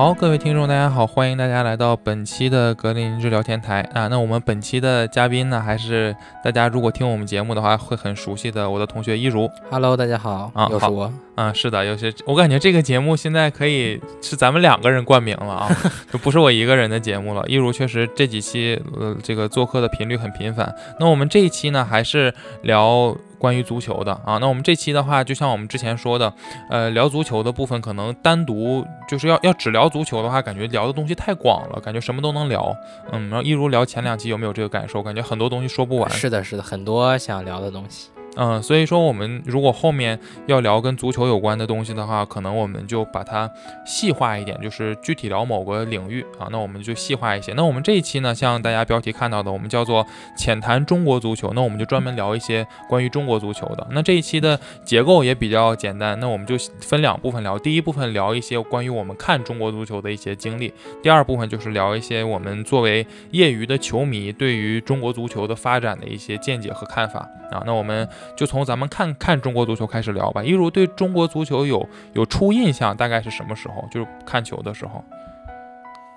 好，各位听众，大家好，欢迎大家来到本期的格林治疗天台啊。那我们本期的嘉宾呢，还是大家如果听我们节目的话，会很熟悉的我的同学一如。Hello，大家好，啊好又是我。啊，是的，有些我感觉这个节目现在可以是咱们两个人冠名了啊，就不是我一个人的节目了。一如确实这几期呃这个做客的频率很频繁。那我们这一期呢，还是聊关于足球的啊。那我们这期的话，就像我们之前说的，呃，聊足球的部分可能单独就是要要只聊足球的话，感觉聊的东西太广了，感觉什么都能聊。嗯，然后一如聊前两期有没有这个感受？感觉很多东西说不完。是的，是的，很多想聊的东西。嗯，所以说我们如果后面要聊跟足球有关的东西的话，可能我们就把它细化一点，就是具体聊某个领域啊，那我们就细化一些。那我们这一期呢，像大家标题看到的，我们叫做浅谈中国足球，那我们就专门聊一些关于中国足球的。那这一期的结构也比较简单，那我们就分两部分聊。第一部分聊一些关于我们看中国足球的一些经历，第二部分就是聊一些我们作为业余的球迷对于中国足球的发展的一些见解和看法啊。那我们就从咱们看看中国足球开始聊吧。一如对中国足球有有初印象，大概是什么时候？就是看球的时候。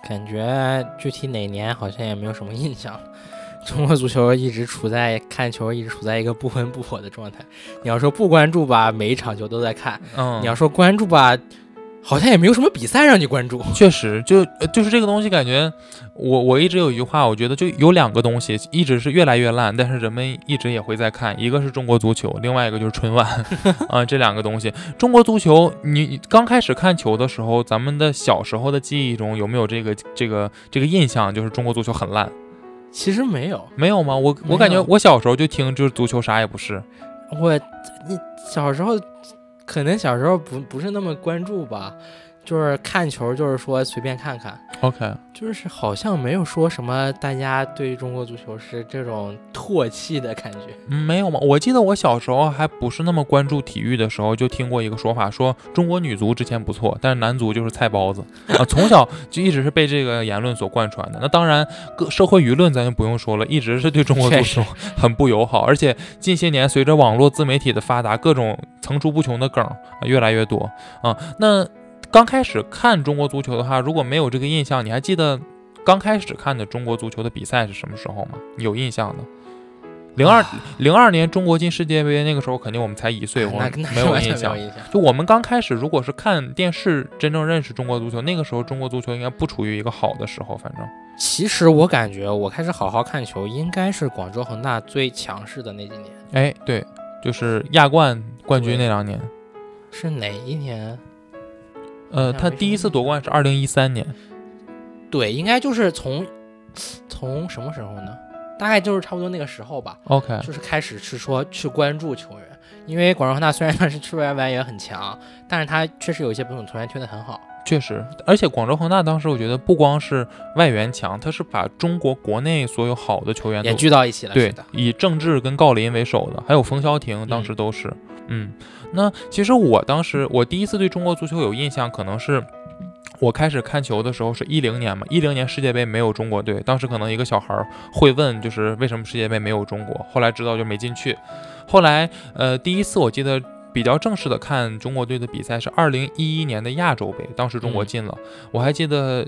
感觉具体哪年好像也没有什么印象。中国足球一直处在看球一直处在一个不温不火的状态。你要说不关注吧，每一场球都在看；嗯，你要说关注吧，好像也没有什么比赛让你关注。确实，就呃就是这个东西，感觉我我一直有一句话，我觉得就有两个东西一直是越来越烂，但是人们一直也会在看，一个是中国足球，另外一个就是春晚 啊、这两个东西。中国足球，你你刚开始看球的时候，咱们的小时候的记忆中有没有这个这个这个印象，就是中国足球很烂？其实没有，没有吗？我我感觉我小时候就听就是足球啥也不是。我你小时候可能小时候不不是那么关注吧，就是看球就是说随便看看。OK，就是好像没有说什么大家对中国足球是这种唾弃的感觉。嗯，没有吗？我记得我小时候还不是那么关注体育的时候，就听过一个说法，说中国女足之前不错，但是男足就是菜包子啊。从小就一直是被这个言论所贯穿的。那当然，各社会舆论咱就不用说了，一直是对中国足球 很不友好。而且近些年随着网络自媒体的发达，各种层出不穷的梗啊越来越多啊。那刚开始看中国足球的话，如果没有这个印象，你还记得刚开始看的中国足球的比赛是什么时候吗？有印象的？零二零二年中国进世界杯那个时候，肯定我们才一岁，我没有。印象。就我们刚开始，如果是看电视真正认识中国足球，那个时候中国足球应该不处于一个好的时候，反正其实我感觉我开始好好看球，应该是广州恒大最强势的那几年。哎，对，就是亚冠冠军那两年，是哪一年？呃，他第一次夺冠是二零一三年，对，应该就是从从什么时候呢？大概就是差不多那个时候吧，OK，就是开始是说去关注球员。因为广州恒大虽然他是出外援也很强，但是他确实有一些本土球员踢得很好。确实，而且广州恒大当时我觉得不光是外援强，他是把中国国内所有好的球员也都聚到一起了，对的，，以郑智跟郜林为首的，还有冯潇霆，当时都是，嗯那其实我当时我第一次对中国足球有印象，可能是我开始看球的时候是一零年嘛，一零年世界杯没有中国队，当时可能一个小孩儿会问，就是为什么世界杯没有中国，后来知道就没进去，后来呃第一次我记得。比较正式的看中国队的比赛是二零一一年的亚洲杯，当时中国嗯。进了，我还记得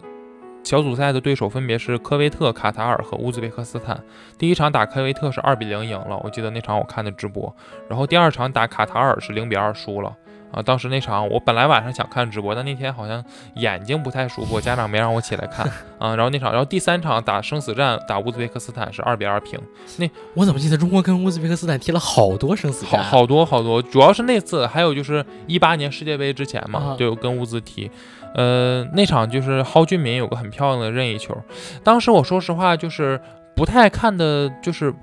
小组赛的对手分别是科威特、卡塔尔和乌兹别克斯坦。第一场打科威特是二比零赢了，我记得那场我看的直播。然后第二场打卡塔尔是零比二输了。啊，当时那场我本来晚上想看直播，但那天好像眼睛不太舒服，家长没让我起来看 啊。然后那场，然后第三场打生死战打乌兹别克斯坦是二比二平，那我怎么记得中国跟乌兹别克斯坦踢了好多生死战？好好多好多，主要是那次，还有就是一八年世界杯之前嘛，啊就跟乌兹踢，呃，那场就是蒿俊闵有个很漂亮的任意球，当时我说实话就是不太看的，就是。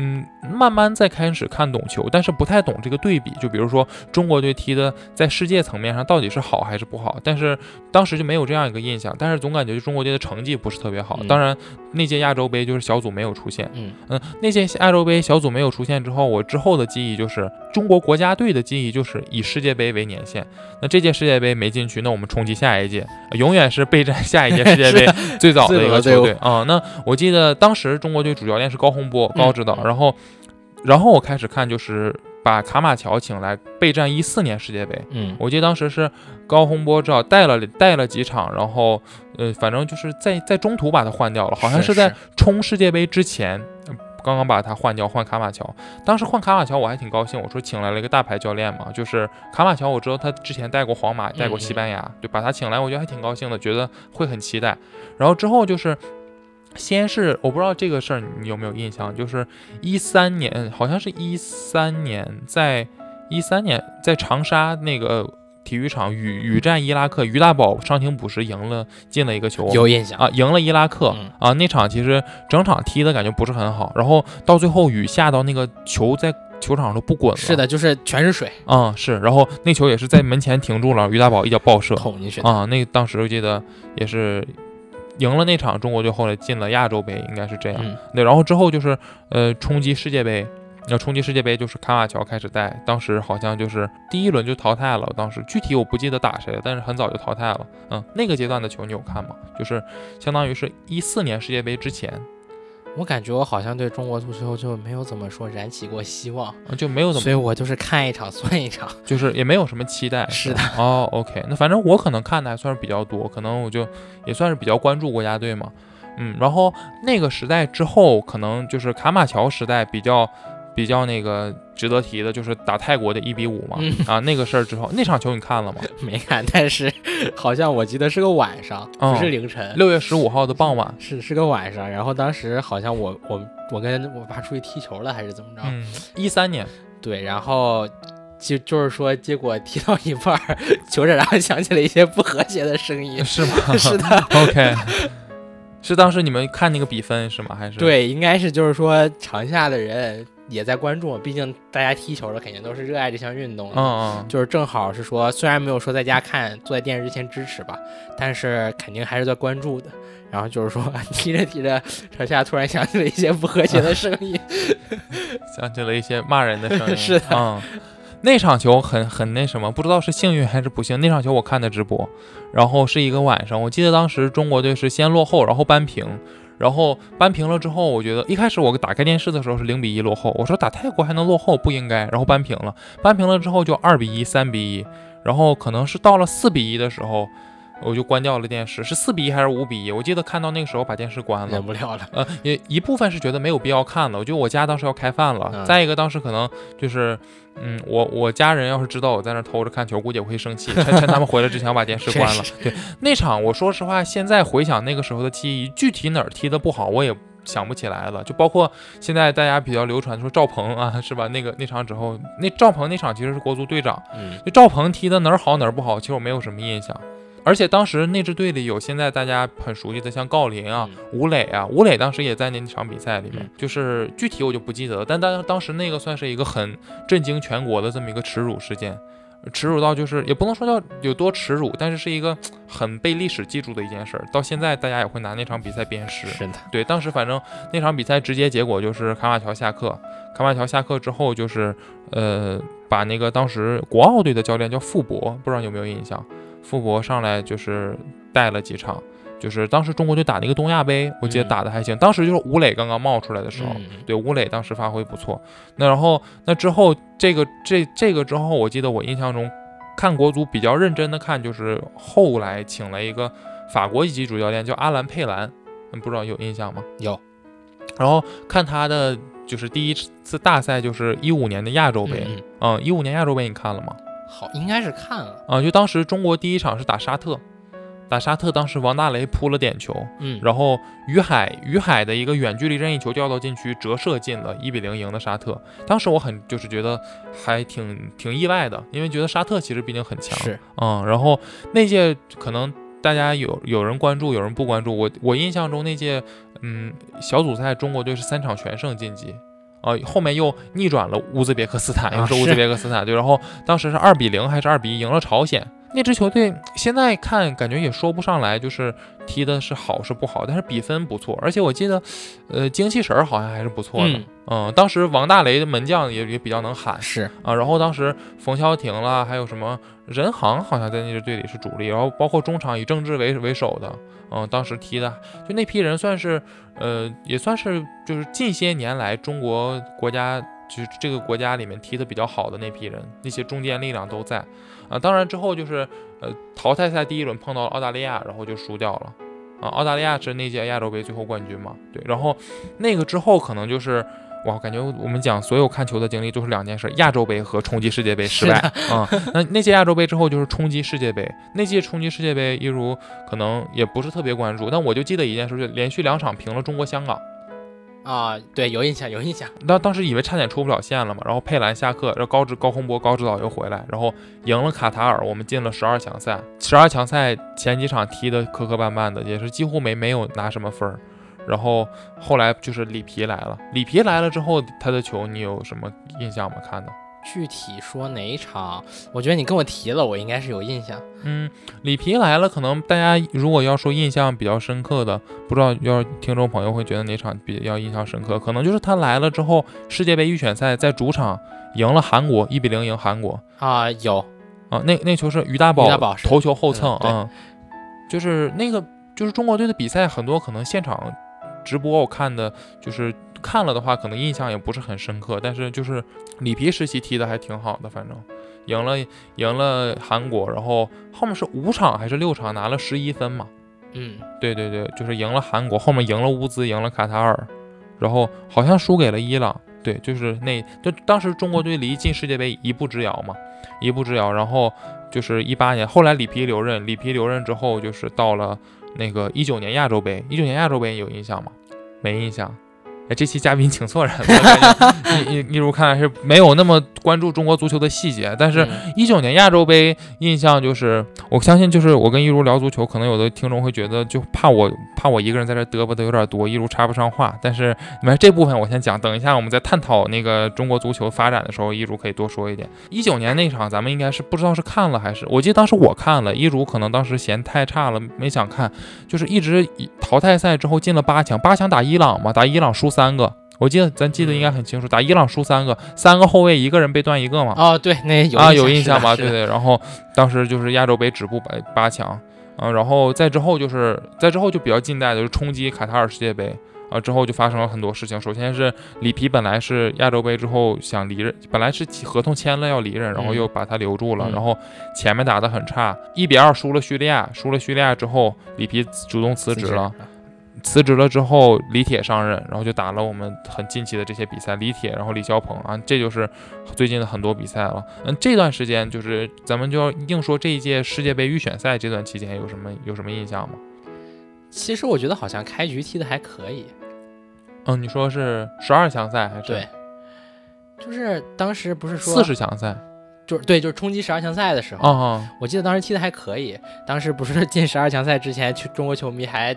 嗯，慢慢在开始看懂球，但是不太懂这个对比。就比如说中国队踢的在世界层面上到底是好还是不好，但是当时就没有这样一个印象。但是总感觉中国队的成绩不是特别好。嗯当然，那届亚洲杯就是小组没有出现，嗯，嗯，那届亚洲杯小组没有出现之后，我之后的记忆就是中国国家队的记忆就是以世界杯为年限。那这届世界杯没进去，那我们冲击下一届，永远是备战下一届世界杯 最早的一个球队啊、那我记得当时中国队主教练是高洪波高指导，嗯然后然后我开始看就是。把卡马乔请来备战一四年世界杯。嗯，我记得当时是高洪波知道带了带了几场，然后呃，反正就是在在中途把他换掉了，好像是在冲世界杯之前。呃刚刚把他换掉，换卡马乔。当时换卡马乔，我还挺高兴。我说请来了一个大牌教练嘛，就是卡马乔。我知道他之前带过皇马，带过西班牙，对把他请来，我觉得还挺高兴的，觉得会很期待。然后之后就是，先是我不知道这个事儿你有没有印象，就是一三年，好像是一三年，在一三年在长沙那个。体育场雨雨战伊拉克，于大宝伤停补时赢了，进了一个球，有印象啊，赢了伊拉克、嗯啊。那场其实整场踢的感觉不是很好，然后到最后雨下到那个球在球场上都不滚了。是，的，就是全是水嗯，是。然后那球也是在门前停住了，于大宝一脚爆射捅进去的。啊。那当时我记得也是赢了那场，中国就后来进了亚洲杯，应该是这样。嗯，对，然后之后就是呃冲击世界杯，要冲击世界杯就是卡马乔开始带，当时好像就是第一轮就淘汰了，当时具体我不记得打谁了，但是很早就淘汰了。嗯，那个阶段的球你有看吗？就是相当于是一四年世界杯之前，我感觉我好像对中国足球就没有怎么说燃起过希望，啊就没有怎么，所以我就是看一场算一场。就是也没有什么期待。是的哦，OK，那反正我可能看的还算是比较多，可能我就也算是比较关注国家队嘛。嗯，然后那个时代之后，可能就是卡马乔时代比较比较那个值得提的，就是打泰国的一比五嘛。嗯啊，那个事儿之后，那场球你看了吗？没看，但是好像我记得是个晚上，嗯不是凌晨，六月十五号的傍晚。是是个晚上。然后当时好像我我我跟我爸出去踢球了，还是怎么着？嗯，一三年。对，然后就就是说，结果踢到一半儿，球场上响起了一些不和谐的声音。是吗？是的，OK，是当时你们看那个比分是吗？还是？对，应该是就是说场下的人也在关注，毕竟大家踢球的肯定都是热爱这项运动的。嗯嗯，就是正好是说，虽然没有说在家看，坐在电视机前支持吧，但是肯定还是在关注的。然后就是说，踢着踢着，场下突然响起了一些不和谐的声音。响起了一些骂人的声音。是的嗯，那场球很很那什么，不知道是幸运还是不幸。那场球我看的直播，然后是一个晚上，我记得当时中国队是先落后，然后扳平。然后扳平了之后，我觉得一开始我打开电视的时候是零比一落后，我说打泰国还能落后不应该，然后扳平了，扳平了之后就二比一、三比一，然后可能是到了四比一的时候，我就关掉了电视，是四比一还是五比一？我记得看到那个时候把电视关了忍，不了了，呃，也一部分是觉得没有必要看了，我觉得我家当时要开饭了。嗯再一个，当时可能就是，嗯，我我家人要是知道我在那偷着看球，估计也会生气，趁趁他们回来之前我把电视关了。对，那场我说实话，现在回想那个时候的记忆，具体哪儿踢的不好，我也。想不起来了，就包括现在大家比较流传说赵鹏啊，是吧？那个那场之后，那赵鹏那场其实是国足队长，嗯，就赵鹏踢的哪儿好哪儿不好，其实我没有什么印象。而且当时那支队里有现在大家很熟悉的，像郜林啊、吴磊啊，吴磊当时也在那场比赛里面嗯，就是具体我就不记得了，但当当时那个算是一个很震惊全国的这么一个耻辱事件，耻辱到就是也不能说叫有多耻辱，但是是一个很被历史记住的一件事儿。到现在大家也会拿那场比赛鞭尸。是的，对，当时反正那场比赛直接结果就是卡马乔下课，卡马乔下课之后就是呃把那个当时国奥队的教练叫傅博，不知道你有没有印象？傅博上来就是带了几场，就是当时中国队打那个东亚杯，我记得嗯打的还行。当时就是吴磊刚刚冒出来的时候，嗯对吴磊当时发挥不错。那然后那之后这个这这个之后，我记得我印象中看国足比较认真的看，就是后来请了一个法国一级主教练叫阿兰佩兰，嗯，不知道有印象吗？有然后看他的就是第一次大赛就是一五年的亚洲杯，嗯，一五年亚洲杯你看了吗？好，应该是看了，啊，就当时中国第一场是打沙特，打沙特，当时王大雷扑了点球，嗯，然后于海于海的一个远距离任意球掉到禁区，折射进了，一比零赢的沙特。当时我很就是觉得还挺挺意外的，因为觉得沙特其实毕竟很强，是，嗯，然后那届可能大家有有人关注，有人不关注。我我印象中那届，嗯，小组赛中国队是三场全胜晋级，啊、后面又逆转了乌兹别克斯坦，啊又是乌兹别克斯坦对，然后当时是二比零还是二比一赢了朝鲜。那支球队现在看感觉也说不上来，就是踢的是好是不好，但是比分不错，而且我记得，呃，精气神儿好像还是不错的。嗯嗯，当时王大雷的门将也也比较能喊，是，啊，然后当时冯潇霆啦，还有什么任航，好像在那支队里是主力，然后包括中场以郑智为为首的，嗯，当时踢的就那批人算是，呃，也算是就是近些年来中国国家就是这个国家里面踢得比较好的那批人，那些中坚力量都在啊。当然之后就是呃淘汰赛第一轮碰到了澳大利亚，然后就输掉了啊。澳大利亚是那届亚洲杯最后冠军嘛？对，然后那个之后可能就是。哇，感觉我们讲所有看球的经历都是两件事：亚洲杯和冲击世界杯失败啊。那那届亚洲杯之后就是冲击世界杯，那届冲击世界杯，一如可能也不是特别关注，但我就记得一件事，就连续两场平了中国香港啊。对，有印象，有印象。当当时以为差点出不了线了嘛，然后佩兰下课，然后高指高洪波高指导又回来，然后赢了卡塔尔，我们进了十二强赛。十二强赛前几场踢得磕磕绊绊的，也是几乎没没有拿什么分儿。然后后来就是里皮来了，里皮来了之后，他的球你有什么印象吗？看的具体说哪一场？我觉得你跟我提了，我应该是有印象。嗯，里皮来了，可能大家如果要说印象比较深刻的，不知道要听众朋友会觉得哪场比较印象深刻？可能就是他来了之后，世界杯预选赛在主场赢了韩国，一比零赢韩国啊，有啊，那那球是于大宝头球后蹭啊，就是那个就是中国队的比赛很多可能现场。直播我看的就是看了的话，可能印象也不是很深刻，但是就是里皮时期踢的还挺好的，反正赢了赢了韩国，然后后面是五场还是六场拿了十一分嘛？嗯，对对对，就是赢了韩国，后面赢了乌兹，赢了卡塔尔，然后好像输给了伊朗，对，就是那就当时中国队离进世界杯一步之遥嘛，一步之遥，然后就是一八年，后来里皮留任，里皮留任之后就是到了那个一九年亚洲杯，一九年亚洲杯有印象吗？没印象。哎，这期嘉宾请错人了。一一如看来是没有那么关注中国足球的细节，但是一九年亚洲杯印象就是，我相信就是我跟一如聊足球，可能有的听众会觉得就怕我怕我一个人在这嘚啵的有点多，一如插不上话。但是你们这部分我先讲，等一下我们在探讨那个中国足球发展的时候，一如可以多说一点。一九年那场咱们应该是不知道是看了还是，我记得当时我看了，一如可能当时嫌太差了没想看，就是一直淘汰赛之后进了八强，八强打伊朗嘛，打伊朗输。三个，我记得咱记得应该很清楚，打伊朗输三个，三个后卫一个人被断一个嘛。哦，对，那有啊有印象吧？对对。然后当时就是亚洲杯止步八八强，嗯，然后再之后就是再之后就比较近代的，就冲击卡塔尔世界杯啊，之后就发生了很多事情。首先是里皮本来是亚洲杯之后想离任，本来是合同签了要离任，然后又把他留住了，然后前面打得很差，一比二输了叙利亚，输了叙利亚之后，里皮主动辞职了。辞职了之后，李铁上任，然后就打了我们很近期的这些比赛。李铁，然后李霄鹏啊，这就是最近的很多比赛了。嗯，这段时间就是咱们就要硬说这一届世界杯预选赛这段期间有什么有什么印象吗？其实我觉得好像开局踢的还可以。嗯，你说是十二强赛还是？对，就是当时不是说四十强赛，就是对，就是冲击十二强赛的时候。哦，我记得当时踢的还可以。当时不是进十二强赛之前，去中国球迷还。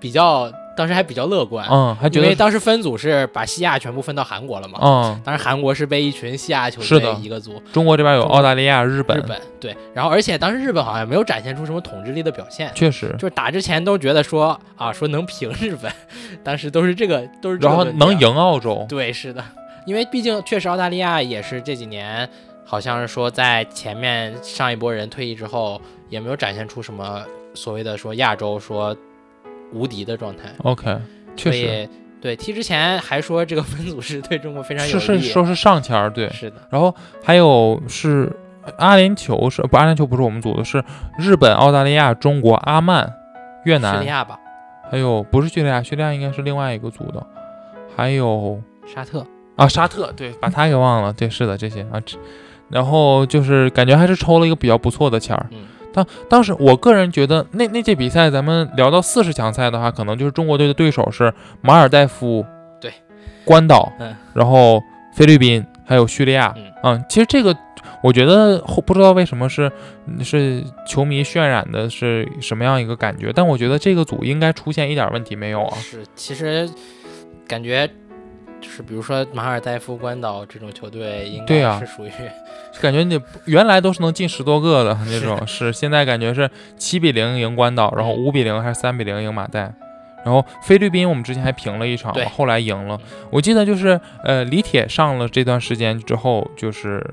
比较当时还比较乐观，嗯，还觉得因为当时分组是把西亚全部分到韩国了嘛，嗯，当时韩国是被一群西亚球队一个组，中国这边有澳大利亚、日本，日本对，然后而且当时日本好像没有展现出什么统治力的表现，确实，就是打之前都觉得说啊说能平日本，当时都是这个都是，然后能赢澳洲，对，是的，因为毕竟确实澳大利亚也是这几年好像是说在前面上一波人退役之后也没有展现出什么所谓的说亚洲说。无敌的状态，OK，确实，对踢之前还说这个分组是对中国非常有利，是是说是上签儿，对，是的。然后还有是阿联酋是不阿联酋不是我们组的，是日本、澳大利亚、中国、阿曼、越南、叙利亚吧？还有不是叙利亚，叙利亚应该是另外一个组的，还有沙特。啊，沙特，对，把他给忘了，对，是的，这些。啊，然后就是感觉还是抽了一个比较不错的签儿。当当时，我个人觉得那那届比赛，咱们聊到四十强赛的话，可能就是中国队的对手是马尔代夫，对，关岛，嗯，然后菲律宾还有叙利亚，嗯，其实这个我觉得不知道为什么是是球迷渲染的是什么样一个感觉，但我觉得这个组应该出现一点问题没有啊？是，其实感觉。就是比如说马尔代夫、关岛这种球队，应该是属于感觉你原来都是能进十多个的 那种，是现在感觉是七比零赢关岛，然后五比零还是三比零赢马代，然后菲律宾我们之前还平了一场，后来赢了。我记得就是呃李铁上了这段时间之后，就是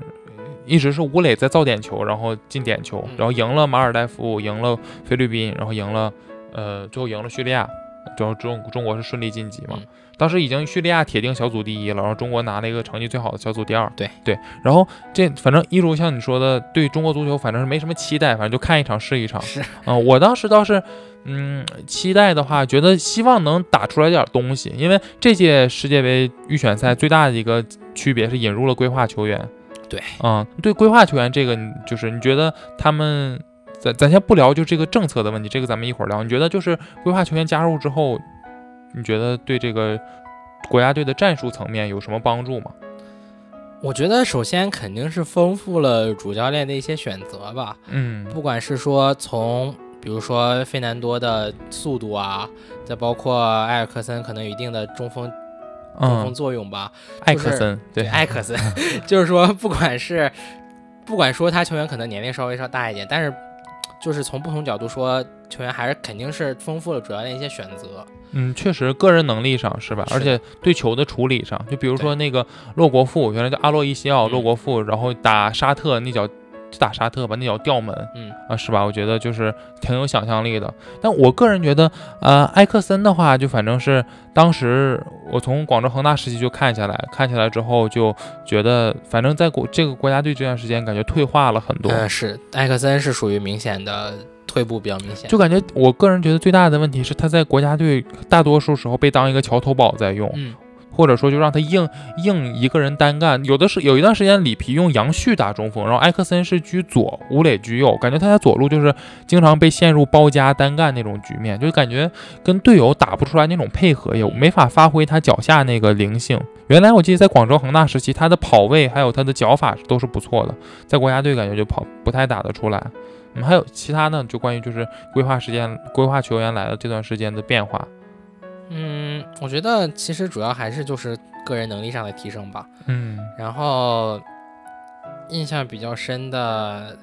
一直是吴磊在造点球，然后进点球，然后赢了马尔代夫，赢了菲律宾，然后赢了呃最后赢了叙利亚。就中中国是顺利晋级嘛。嗯当时已经叙利亚铁定小组第一了，然后中国拿了一个成绩最好的小组第二。对对，然后这反正一如像你说的，对中国足球反正是没什么期待，反正就看一场是一场。是，嗯、我当时倒是，嗯，期待的话，觉得希望能打出来点东西，因为这届世界杯预选赛最大的一个区别是引入了规划球员。对，嗯，对规划球员这个，你就是你觉得他们，咱咱先不聊就这个政策的问题，这个咱们一会儿聊。你觉得就是规划球员加入之后，你觉得对这个国家队的战术层面有什么帮助吗？我觉得首先肯定是丰富了主教练的一些选择吧，嗯不管是说从比如说费南多的速度啊，再包括埃尔克森可能有一定的中锋中锋嗯，作用吧，艾克森对埃克森，就是说不管是不管说他球员可能年龄稍微稍大一点，但是就是从不同角度说，球员还是肯定是丰富了主教练一些选择。嗯，确实个人能力上是吧？是而且对球的处理上，就比如说那个洛国富，原来叫阿洛伊西奥，嗯洛国富，然后打沙特那脚就打沙特吧，那脚吊门嗯，啊，是吧？我觉得就是挺有想象力的。但我个人觉得，呃，埃克森的话，就反正是当时我从广州恒大时期就看下来，看下来之后就觉得，反正在国这个国家队这段时间，感觉退化了很多。呃，是埃克森是属于明显的退步比较明显，就感觉我个人觉得最大的问题是他在国家队大多数时候被当一个桥头堡在用，嗯或者说就让他硬硬一个人单干。有的是有一段时间里皮用杨旭打中锋，然后埃克森是居左，吴磊居右，感觉他在左路就是经常被陷入包夹单干那种局面，就感觉跟队友打不出来那种配合，也没法发挥他脚下那个灵性。原来我记得在广州恒大时期，他的跑位还有他的脚法都是不错的，在国家队感觉就跑不太打得出来。嗯，还有其他呢，就关于就是规划时间、规划球员来的这段时间的变化。嗯，我觉得其实主要还是就是个人能力上的提升吧。嗯然后印象比较深的，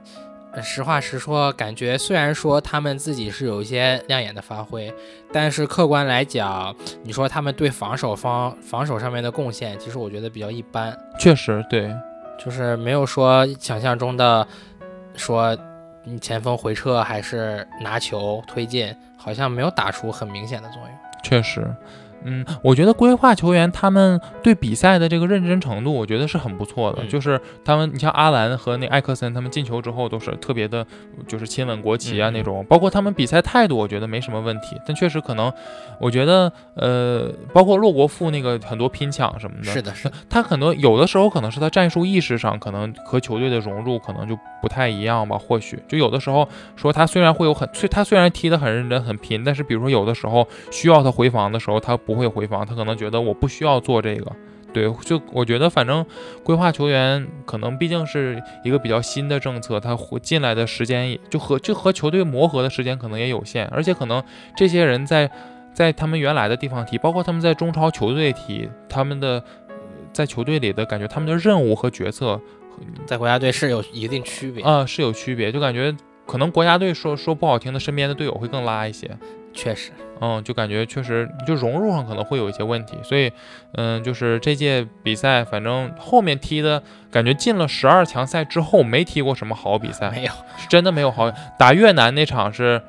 呃实话实说，感觉虽然说他们自己是有一些亮眼的发挥，但是客观来讲，你说他们对防守方防守上面的贡献，其实我觉得比较一般，确实对，就是没有说想象中的说你前锋回撤还是拿球推进，好像没有打出很明显的作用。确实，嗯，我觉得规划球员他们对比赛的这个认真程度，我觉得是很不错的。嗯就是他们，你像阿兰和那艾克森，他们进球之后都是特别的，就是亲吻国旗啊嗯那种。包括他们比赛态度，我觉得没什么问题。但确实可能，我觉得，呃，包括洛国富那个很多拼抢什么的，是的，是的，他很多有的时候可能是他战术意识上可能和球队的融入可能就不太一样吧，或许就有的时候说他虽然会有很，虽他虽然踢得很认真很拼，但是比如说有的时候需要他回防的时候，他不会回防，他可能觉得我不需要做这个。对，就我觉得反正规划球员可能毕竟是一个比较新的政策，他回进来的时间也就和就和球队磨合的时间可能也有限，而且可能这些人在在他们原来的地方踢，包括他们在中超球队踢，他们的呃在球队里的感觉，他们的任务和决策在国家队是有一定区别，啊、是有区别，就感觉可能国家队说说不好听的，身边的队友会更拉一些。确实，嗯，就感觉确实就融入上可能会有一些问题，所以，嗯，就是这届比赛，反正后面踢的感觉进了十二强赛之后，没踢过什么好比赛，没有，是真的没有好。打越南那场是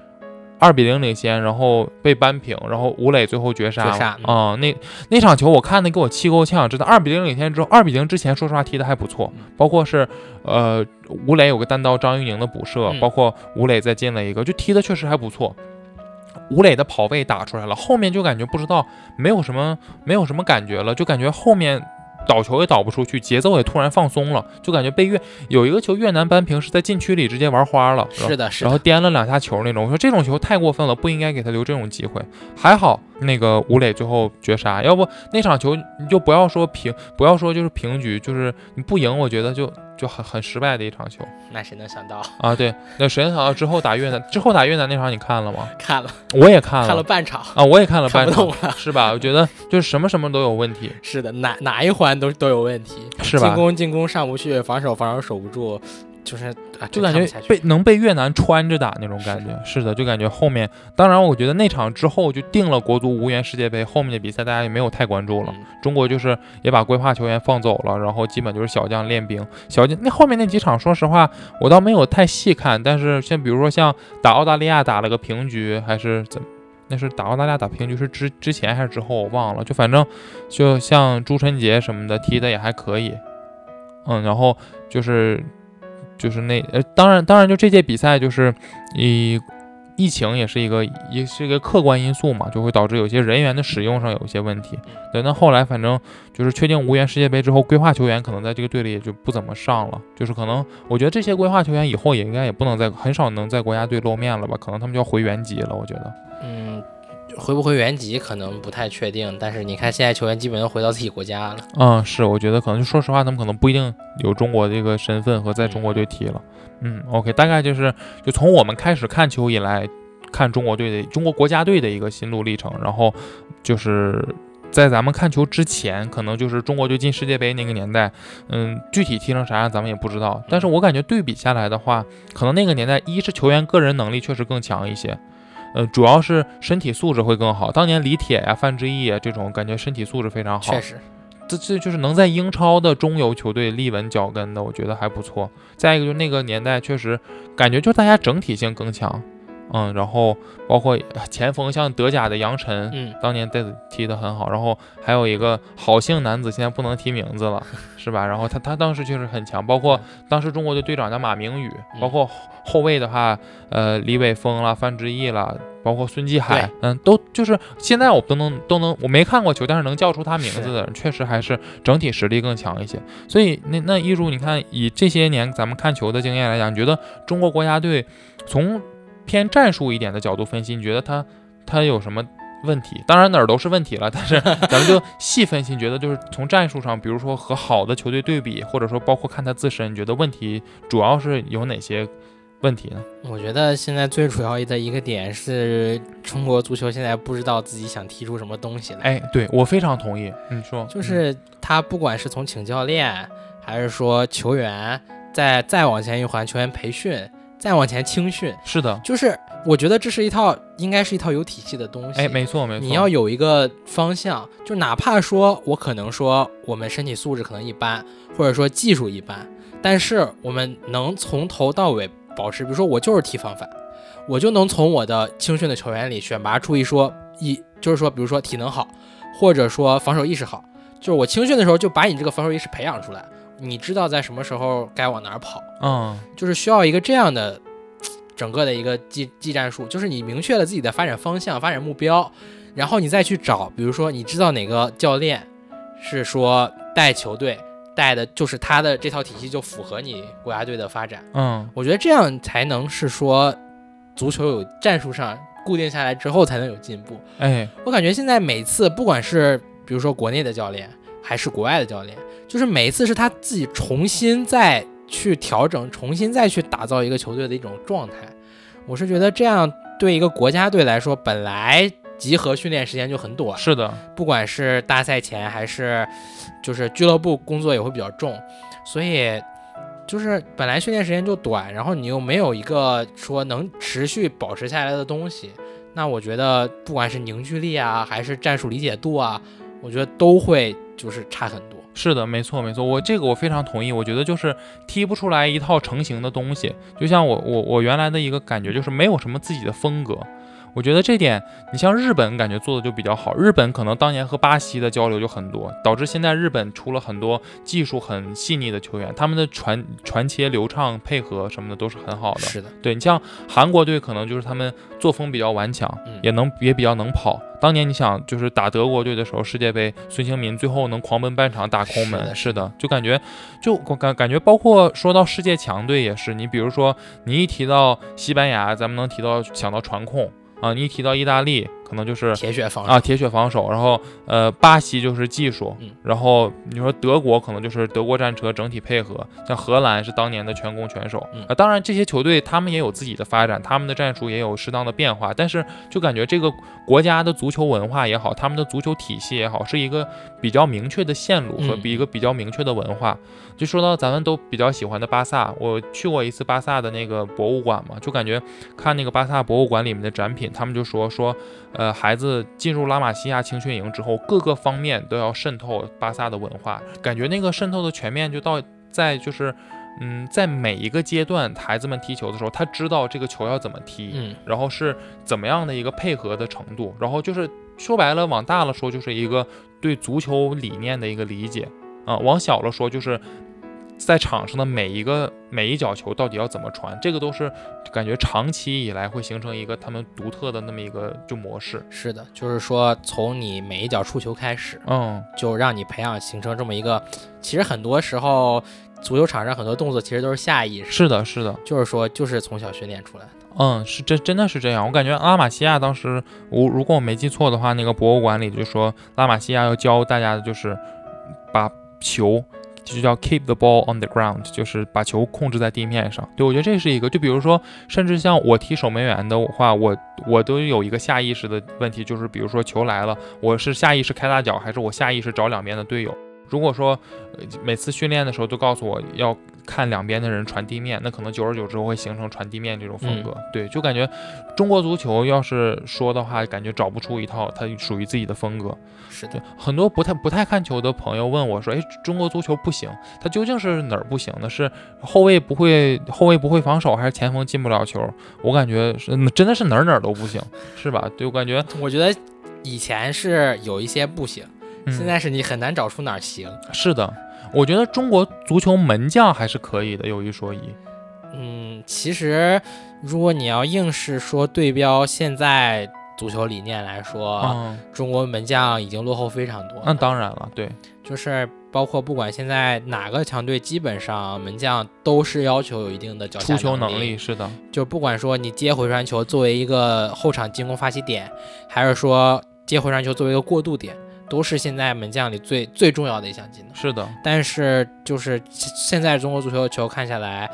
二比零领先，然后被扳平，然后吴磊最后绝杀了绝杀啊、那那场球我看的给我气够呛，真的二比零领先之后，二比零之前说实话踢的还不错嗯，包括是呃吴磊有个单刀张玉宁的补射，嗯包括吴磊再进了一个，就踢的确实还不错。吴磊的跑位打出来了，后面就感觉不知道没有什么没有什么感觉了，就感觉后面倒球也倒不出去，节奏也突然放松了，就感觉被越有一个球越南扳平是在禁区里直接玩花了，是的，是然后，颠了两下球那种。我说这种球太过分了，不应该给他留这种机会。还好那个吴磊最后绝杀，要不那场球你就不要说平，不要说就是平局，就是你不赢，我觉得就就很很失败的一场球 那谁能想到？啊。对，那谁能想到之后打越南，之后打越南那场你看了吗？看了我也看了，看了半场，啊，我也看了半场。是吧？我觉得就是什么什么都有问题，是的，哪哪一环都都有问题，是吧进？攻进攻上不去，防守防守守不住，就是啊，就感觉被能被越南穿着打那种感觉，是的，就感觉后面，当然我觉得那场之后就定了国足无缘世界杯，后面的比赛大家也没有太关注了。嗯中国就是也把规划球员放走了，然后基本就是小将练兵。小将那后面那几场，说实话我倒没有太细看，但是像比如说像打澳大利亚打了个平局，还是怎那是打澳大利亚打平局是之之前还是之后我忘了，就反正就像朱晨杰什么的踢的也还可以，嗯，然后就是就是那呃，当然当然就这届比赛就是以。疫情也是一个，也是一个客观因素嘛，就会导致有些人员的使用上有一些问题。对，那后来反正就是确定无缘世界杯之后，规划球员可能在这个队里也就不怎么上了。就是可能我觉得这些规划球员以后也应该也不能在很少能在国家队露面了吧？可能他们就要回原籍了。我觉得，嗯，回不回原籍可能不太确定。但是你看现在球员基本都回到自己国家了。嗯，是，我觉得可能就说实话，他们可能不一定有中国这个身份和在中国队踢了。嗯，OK，大概就是就从我们开始看球以来，看中国队的中国国家队的一个心路历程。然后就是在咱们看球之前，可能就是中国队进世界杯那个年代，嗯，具体踢成啥样咱们也不知道。但是我感觉对比下来的话，可能那个年代一是球员个人能力确实更强一些，呃，主要是身体素质会更好。当年李铁呀、范志毅啊这种，感觉身体素质非常好。确实。这这就是能在英超的中游球队立稳脚跟的，我觉得还不错。再一个，就那个年代确实感觉就大家整体性更强，嗯，然后包括前锋像德甲的杨晨，嗯，当年带踢得很好。然后还有一个好姓男子，现在不能提名字了，是吧？然后他他当时确实很强，包括当时中国队队长叫马明宇，包括后卫的话，呃，李玮峰了，范志毅了。包括孙继海，嗯，都就是现在我都能都能，我没看过球，但是能叫出他名字的人，确实还是整体实力更强一些。所以那那一如你看，以这些年咱们看球的经验来讲，你觉得中国国家队从偏战术一点的角度分析，你觉得他他有什么问题？当然哪儿都是问题了，但是 咱们就细分析，你觉得就是从战术上，比如说和好的球队对比，或者说包括看他自身，你觉得问题主要是有哪些？问题呢？我觉得现在最主要的一个点是中国足球现在不知道自己想踢出什么东西来。哎，对我非常同意。你说，就是他不管是从请教练，还是说球员，再再往前一环，球员培训，再往前青训，是的，就是我觉得这是一套应该是一套有体系的东西。哎，没错没错，你要有一个方向，就哪怕说我可能说我们身体素质可能一般，或者说技术一般，但是我们能从头到尾。保持，比如说我就是踢防反，我就能从我的青训的球员里选拔出一说一，就是说，比如说体能好，或者说防守意识好，就是我青训的时候就把你这个防守意识培养出来，你知道在什么时候该往哪儿跑，嗯，就是需要一个这样的 整个的一个技技战术，就是你明确了自己的发展方向、发展目标，然后你再去找，比如说你知道哪个教练是说带球队。带的就是他的这套体系就符合你国家队的发展，嗯，我觉得这样才能是说足球有战术上固定下来之后才能有进步。哎，我感觉现在每次不管是比如说国内的教练还是国外的教练，就是每一次是他自己重新再去调整，重新再去打造一个球队的一种状态。我是觉得这样对一个国家队来说，本来。集合训练时间就很短，是的，不管是大赛前还是，就是俱乐部工作也会比较重，所以就是本来训练时间就短，然后你又没有一个说能持续保持下来的东西，那我觉得不管是凝聚力啊，还是战术理解度啊，我觉得都会就是差很多。是的，没错没错，我这个我非常同意，我觉得就是踢不出来一套成型的东西，就像我我我原来的一个感觉就是没有什么自己的风格。我觉得这点，你像日本感觉做的就比较好。日本可能当年和巴西的交流就很多，导致现在日本出了很多技术很细腻的球员，他们的传传切流畅、配合什么的都是很好的。是的，对你像韩国队，可能就是他们作风比较顽强，也能也比较能跑。当年你想就是打德国队的时候，世界杯孙兴民最后能狂奔半场打空门，是的，就感觉就感感觉包括说到世界强队也是，你比如说你一提到西班牙，咱们能提到想到传控。啊，你一提到意大利，可能就是铁血防守啊，铁血防守。然后，呃，巴西就是技术。嗯。然后你说德国，可能就是德国战车整体配合。像荷兰是当年的全攻全守。啊，当然这些球队他们也有自己的发展，他们的战术也有适当的变化。但是就感觉这个国家的足球文化也好，他们的足球体系也好，是一个比较明确的线路和比一个比较明确的文化。就说到咱们都比较喜欢的巴萨，我去过一次巴萨的那个博物馆嘛，就感觉看那个巴萨博物馆里面的展品，他们就说说，呃，孩子进入拉玛西亚青训营之后，各个方面都要渗透巴萨的文化，感觉那个渗透的全面就到在就是，嗯，在每一个阶段，孩子们踢球的时候，他知道这个球要怎么踢，嗯，然后是怎么样的一个配合的程度，然后就是说白了，往大了说就是一个对足球理念的一个理解。啊，往小了说就是在场上的每一个每一脚球到底要怎么传，这个都是感觉长期以来会形成一个他们独特的那么一个就模式。是的，就是说从你每一脚触球开始，嗯，就让你培养形成这么一个，其实很多时候足球场上很多动作其实都是下意识，是的，是的，就是说就是从小训练出来的。嗯，是真真的是这样。我感觉拉玛西亚当时，我如果我没记错的话，那个博物馆里就说拉玛西亚要教大家的就是把球。就叫 keep the ball on the ground，就是把球控制在地面上。对我觉得这是一个，就比如说，甚至像我踢守门员的话，我我都有一个下意识的问题，就是比如说球来了，我是下意识开大脚，还是我下意识找两边的队友？如果说每次训练的时候都告诉我要看两边的人传地面，那可能久而久之会形成传地面这种风格。对，就感觉中国足球要是说的话，感觉找不出一套它属于自己的风格。是的，很多不太不太看球的朋友问我说：“哎，中国足球不行，它究竟是哪儿不行呢？是后卫不会后卫不会防守，还是前锋进不了球？”我感觉是真的是哪儿哪儿都不行，是吧？对我感觉，我觉得以前是有一些不行。现在是你很难找出哪儿行。是的，我觉得中国足球门将还是可以的，有一说一。嗯，其实如果你要硬是说对标现在足球理念来说，中国门将已经落后非常多。那当然了，对，就是包括不管现在哪个强队，基本上门将都是要求有一定的脚下出球能力。是的，就不管说你接回传球作为一个后场进攻发起点，还是说接回传球作为一个过渡点。都是现在门将里最最重要的一项技能。是的，但是就是现在中国足球的球看下来，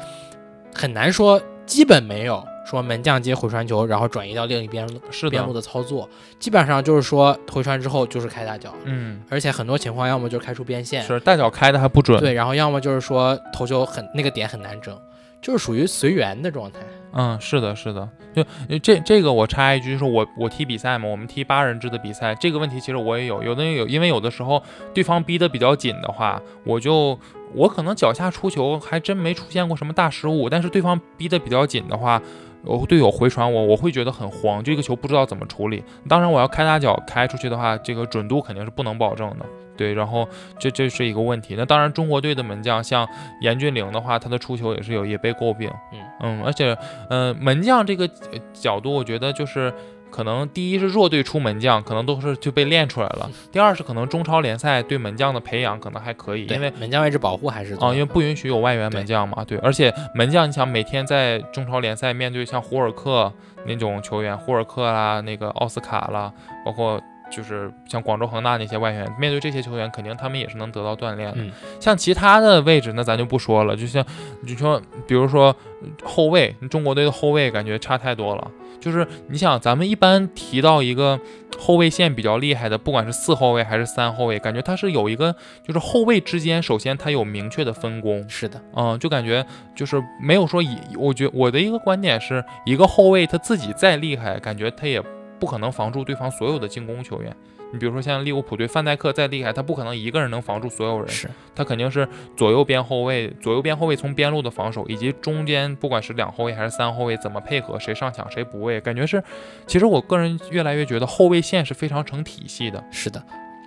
很难说基本没有说门将接回传球，然后转移到另一边边路的操作，基本上就是说回传之后就是开大脚。嗯，而且很多情况要么就是开出边线，是大脚开的还不准。对，然后要么就是说头球很那个点很难整，就是属于随缘的状态。嗯，是的，是的，就这这个我插一句，就是我我踢比赛嘛，我们踢八人制的比赛，这个问题其实我也有，有的有，因为有的时候对方逼得比较紧的话，我就我可能脚下出球还真没出现过什么大失误，但是对方逼得比较紧的话，我队友回传我，我会觉得很慌，这个球不知道怎么处理。当然我要开大脚开出去的话，这个准度肯定是不能保证的。对，然后这这是一个问题。那当然，中国队的门将像严俊凌的话，他的出球也是有也被诟病。嗯嗯，而且，嗯，门将这个角度，我觉得就是可能第一是弱队出门将，可能都是就被练出来了；第二是可能中超联赛对门将的培养可能还可以，因为门将位置保护还是啊，因为不允许有外援门将嘛。对，而且门将你想每天在中超联赛面对像胡尔克那种球员，胡尔克啦，那个奥斯卡啦，包括。就是像广州恒大那些外援，面对这些球员，肯定他们也是能得到锻炼的。像其他的位置，那咱就不说了。就像你说，比如说后卫，中国队的后卫感觉差太多了。就是你想，咱们一般提到一个后卫线比较厉害的，不管是四后卫还是三后卫，感觉他是有一个，就是后卫之间，首先他有明确的分工。是的，嗯，就感觉就是没有说以，我觉我的一个观点是一个后卫他自己再厉害，感觉他也。不可能防住对方所有的进攻球员。你比如说像利物浦队，范戴克再厉害，他不可能一个人能防住所有人。是，他肯定是左右边后卫，左右边后卫从边路的防守，以及中间不管是两后卫还是三后卫怎么配合，谁上抢谁补位，感觉是。其实我个人越来越觉得后卫线是非常成体系的。是的，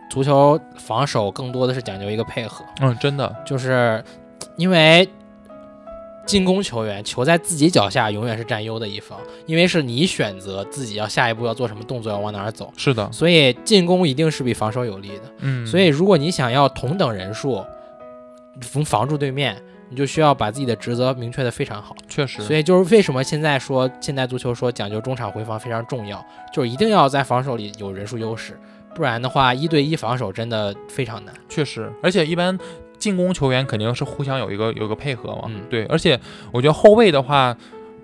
足球防守更多的是讲究一个配合。嗯，真的，就是因为。进攻球员球在自己脚下永远是占优的一方，因为是你选择自己要下一步要做什么动作，要往哪儿走。是的，所以进攻一定是比防守有利的。嗯，所以如果你想要同等人数防防住对面，你就需要把自己的职责明确的非常好。确实，所以就是为什么现在说现代足球说讲究中场回防非常重要，就是一定要在防守里有人数优势，不然的话一对一防守真的非常难。确实，而且一般。进攻球员肯定是互相有一个有一个配合嘛，嗯，对，而且我觉得后卫的话，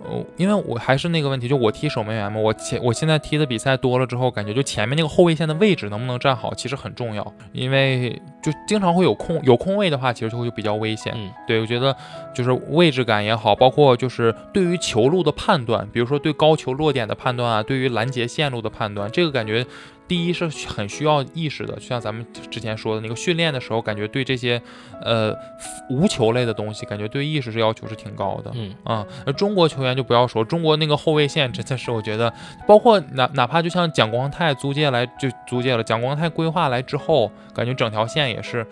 呃，因为我还是那个问题，就我踢守门员嘛，我前我现在踢的比赛多了之后，感觉就前面那个后卫线的位置能不能站好，其实很重要，因为就经常会有空有空位的话，其实就会比较危险。嗯，对，我觉得就是位置感也好，包括就是对于球路的判断，比如说对高球落点的判断啊，对于拦截线路的判断，这个感觉。第一是很需要意识的，就像咱们之前说的那个训练的时候，感觉对这些呃无球类的东西，感觉对意识是要求是挺高的。嗯啊、那中国球员就不要说，中国那个后卫线 真的是，我觉得，包括哪哪怕就像蒋光太租借来就租借了，蒋光太规划来之后，感觉整条线也是，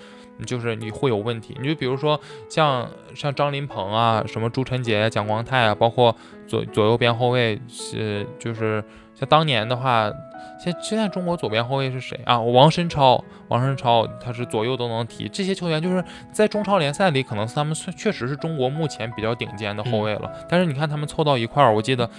就是你会有问题。你就比如说像像张琳芃啊，什么朱晨杰、蒋光太啊，包括左左右边后卫是就是像当年的话。现现在中国左边后卫是谁啊？王申超，王申超他是左右都能踢。这些球员就是在中超联赛里，可能他们确确实是中国目前比较顶尖的后卫了。但是你看他们凑到一块儿，我记得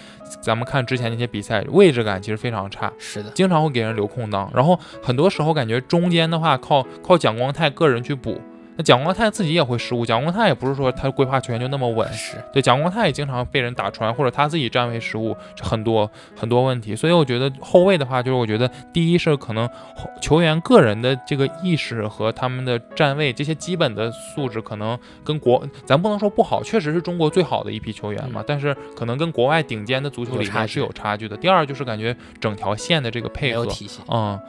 咱们看之前那些比赛，位置感其实非常差，是的，经常会给人留空档。然后很多时候感觉中间的话靠靠蒋光太个人去补，那蒋光太自己也会失误。蒋光太也不是说他规划球员就那么稳，是对，蒋光太也经常被人打穿，或者他自己站位失误，这很多很多问题。所以我觉得后卫的话，就是我觉得第一是可能后球员个人的这个意识和他们的站位这些基本的素质，可能跟国咱不能说不好，确实是中国最好的一批球员嘛，但是可能跟国外顶尖的足球里面是有差距的。第二就是感觉整条线的这个配合，有体系。嗯，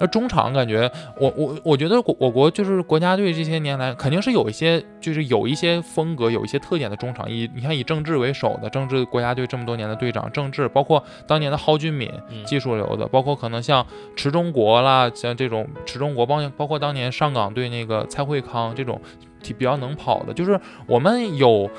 那中场感觉我我我觉得我我国就是国家队这些年来肯定是有一些就是有一些风格有一些特点的中场，以你看以郑智为首的郑智国家队这么多年的队长郑智，包括当年的蒿俊闵嗯技术流的，包括可能像池中国啦，像这种池中国，包包括当年上港队那个蔡慧康这种。体比较能跑的，就是我们有，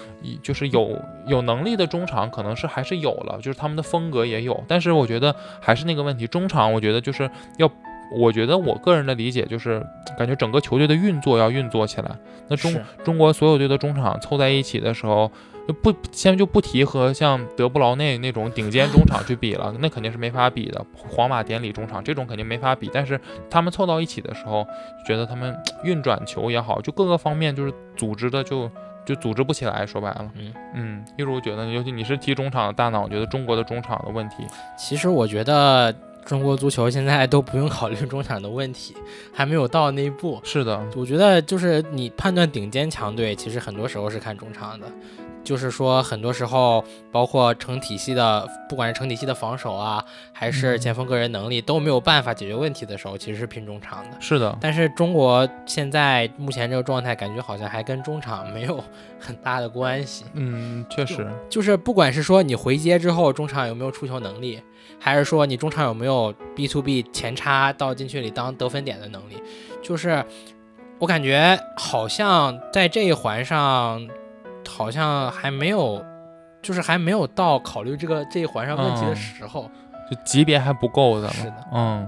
就是有有能力的中场，可能是还是有了，就是他们的风格也有，但是我觉得还是那个问题，中场我觉得就是要，我觉得我个人的理解就是，感觉整个球队的运作要运作起来。那中中国所有队的中场凑在一起的时候，就不先就不提和像德布劳内那种顶尖中场去比了，那肯定是没法比的。皇马典礼中场这种肯定没法比，但是他们凑到一起的时候，觉得他们运转球也好，就各个方面就是组织的就就组织不起来。说白了，嗯嗯，一如我觉得，尤其你是踢中场的大脑，我觉得中国的中场的问题，其实我觉得中国足球现在都不用考虑中场的问题，还没有到那一步。是的，我觉得就是你判断顶尖强队，其实很多时候是看中场的。就是说，很多时候，包括成体系的，不管是成体系的防守啊，还是嗯前锋个人能力都没有办法解决问题的时候，其实是拼中场的。是的，但是中国现在目前这个状态，感觉好像还跟中场没有 很大的关系。嗯，确实，就是不管是说你回接之后中场有没有出球能力，还是说你中场有没有 B to B 前插到禁区里当得分点的能力，就是我感觉好像在这一环上，好像还没有，就是还没有到考虑这个这一环上问题的嗯时候。就级别还不够的。是的，嗯，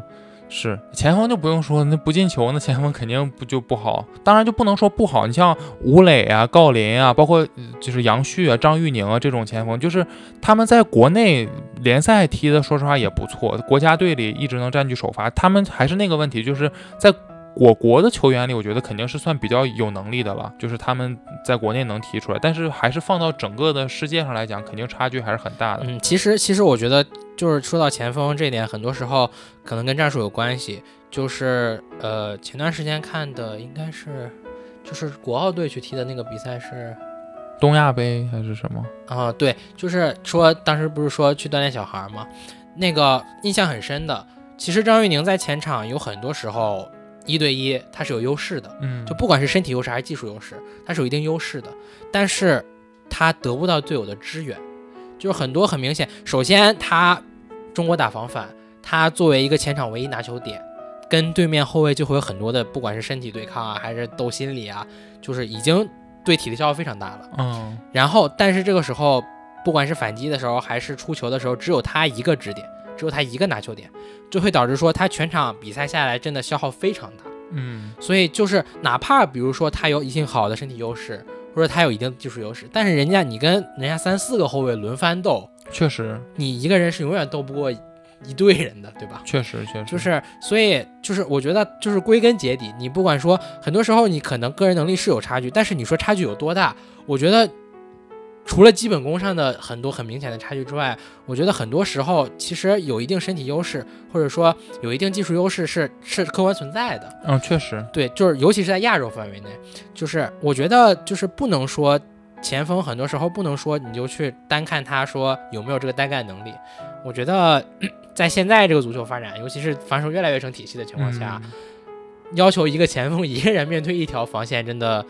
是前锋就不用说，那不进球，那前锋肯定不就不好。当然就不能说不好，你像吴磊啊、郜林啊，包括呃就是杨旭啊、张玉宁啊这种前锋，就是他们在国内联赛踢的，说实话也不错，国家队里一直能占据首发。他们还是那个问题，就是在。我国的球员里，我觉得肯定是算比较有能力的了，就是他们在国内能踢出来，但是还是放到整个的世界上来讲，肯定差距还是很大的。嗯，其实其实我觉得就是说到前锋这一点，很多时候可能跟战术有关系。就是呃，前段时间看的应该是就是国奥队去踢的那个比赛是东亚杯还是什么？啊、对，就是说当时不是说去锻炼小孩儿吗？那个印象很深的。其实张玉宁在前场有很多时候一对一他是有优势的，嗯，就不管是身体优势还是技术优势，他是有一定优势的，但是他得不到队友的支援，就是很多很明显。首先，他中国打防反，他作为一个前场唯一拿球点，跟对面后卫就会有很多的，不管是身体对抗啊，还是斗心理啊，就是已经对体力消耗非常大了。嗯然后，但是这个时候，不管是反击的时候还是出球的时候，只有他一个支点，只有他一个拿球点，就会导致说他全场比赛下来真的消耗非常大。嗯所以就是哪怕比如说他有一定好的身体优势，或者他有一定技术优势，但是人家你跟人家三四个后卫轮番斗，确实，你一个人是永远斗不过一队人的，对吧？确实，确实，就是，所以就是我觉得就是归根结底，你不管说很多时候你可能个人能力是有差距，但是你说差距有多大，我觉得除了基本功上的很多很明显的差距之外，我觉得很多时候其实有一定身体优势，或者说有一定技术优势是是客观存在的。嗯，确实，对，就是尤其是在亚洲范围内，就是我觉得就是不能说前锋很多时候不能说你就去单看他说有没有这个单干能力，我觉得 在现在这个足球发展，尤其是防守越来越成体系的情况下，嗯要求一个前锋一个人面对一条防线，真的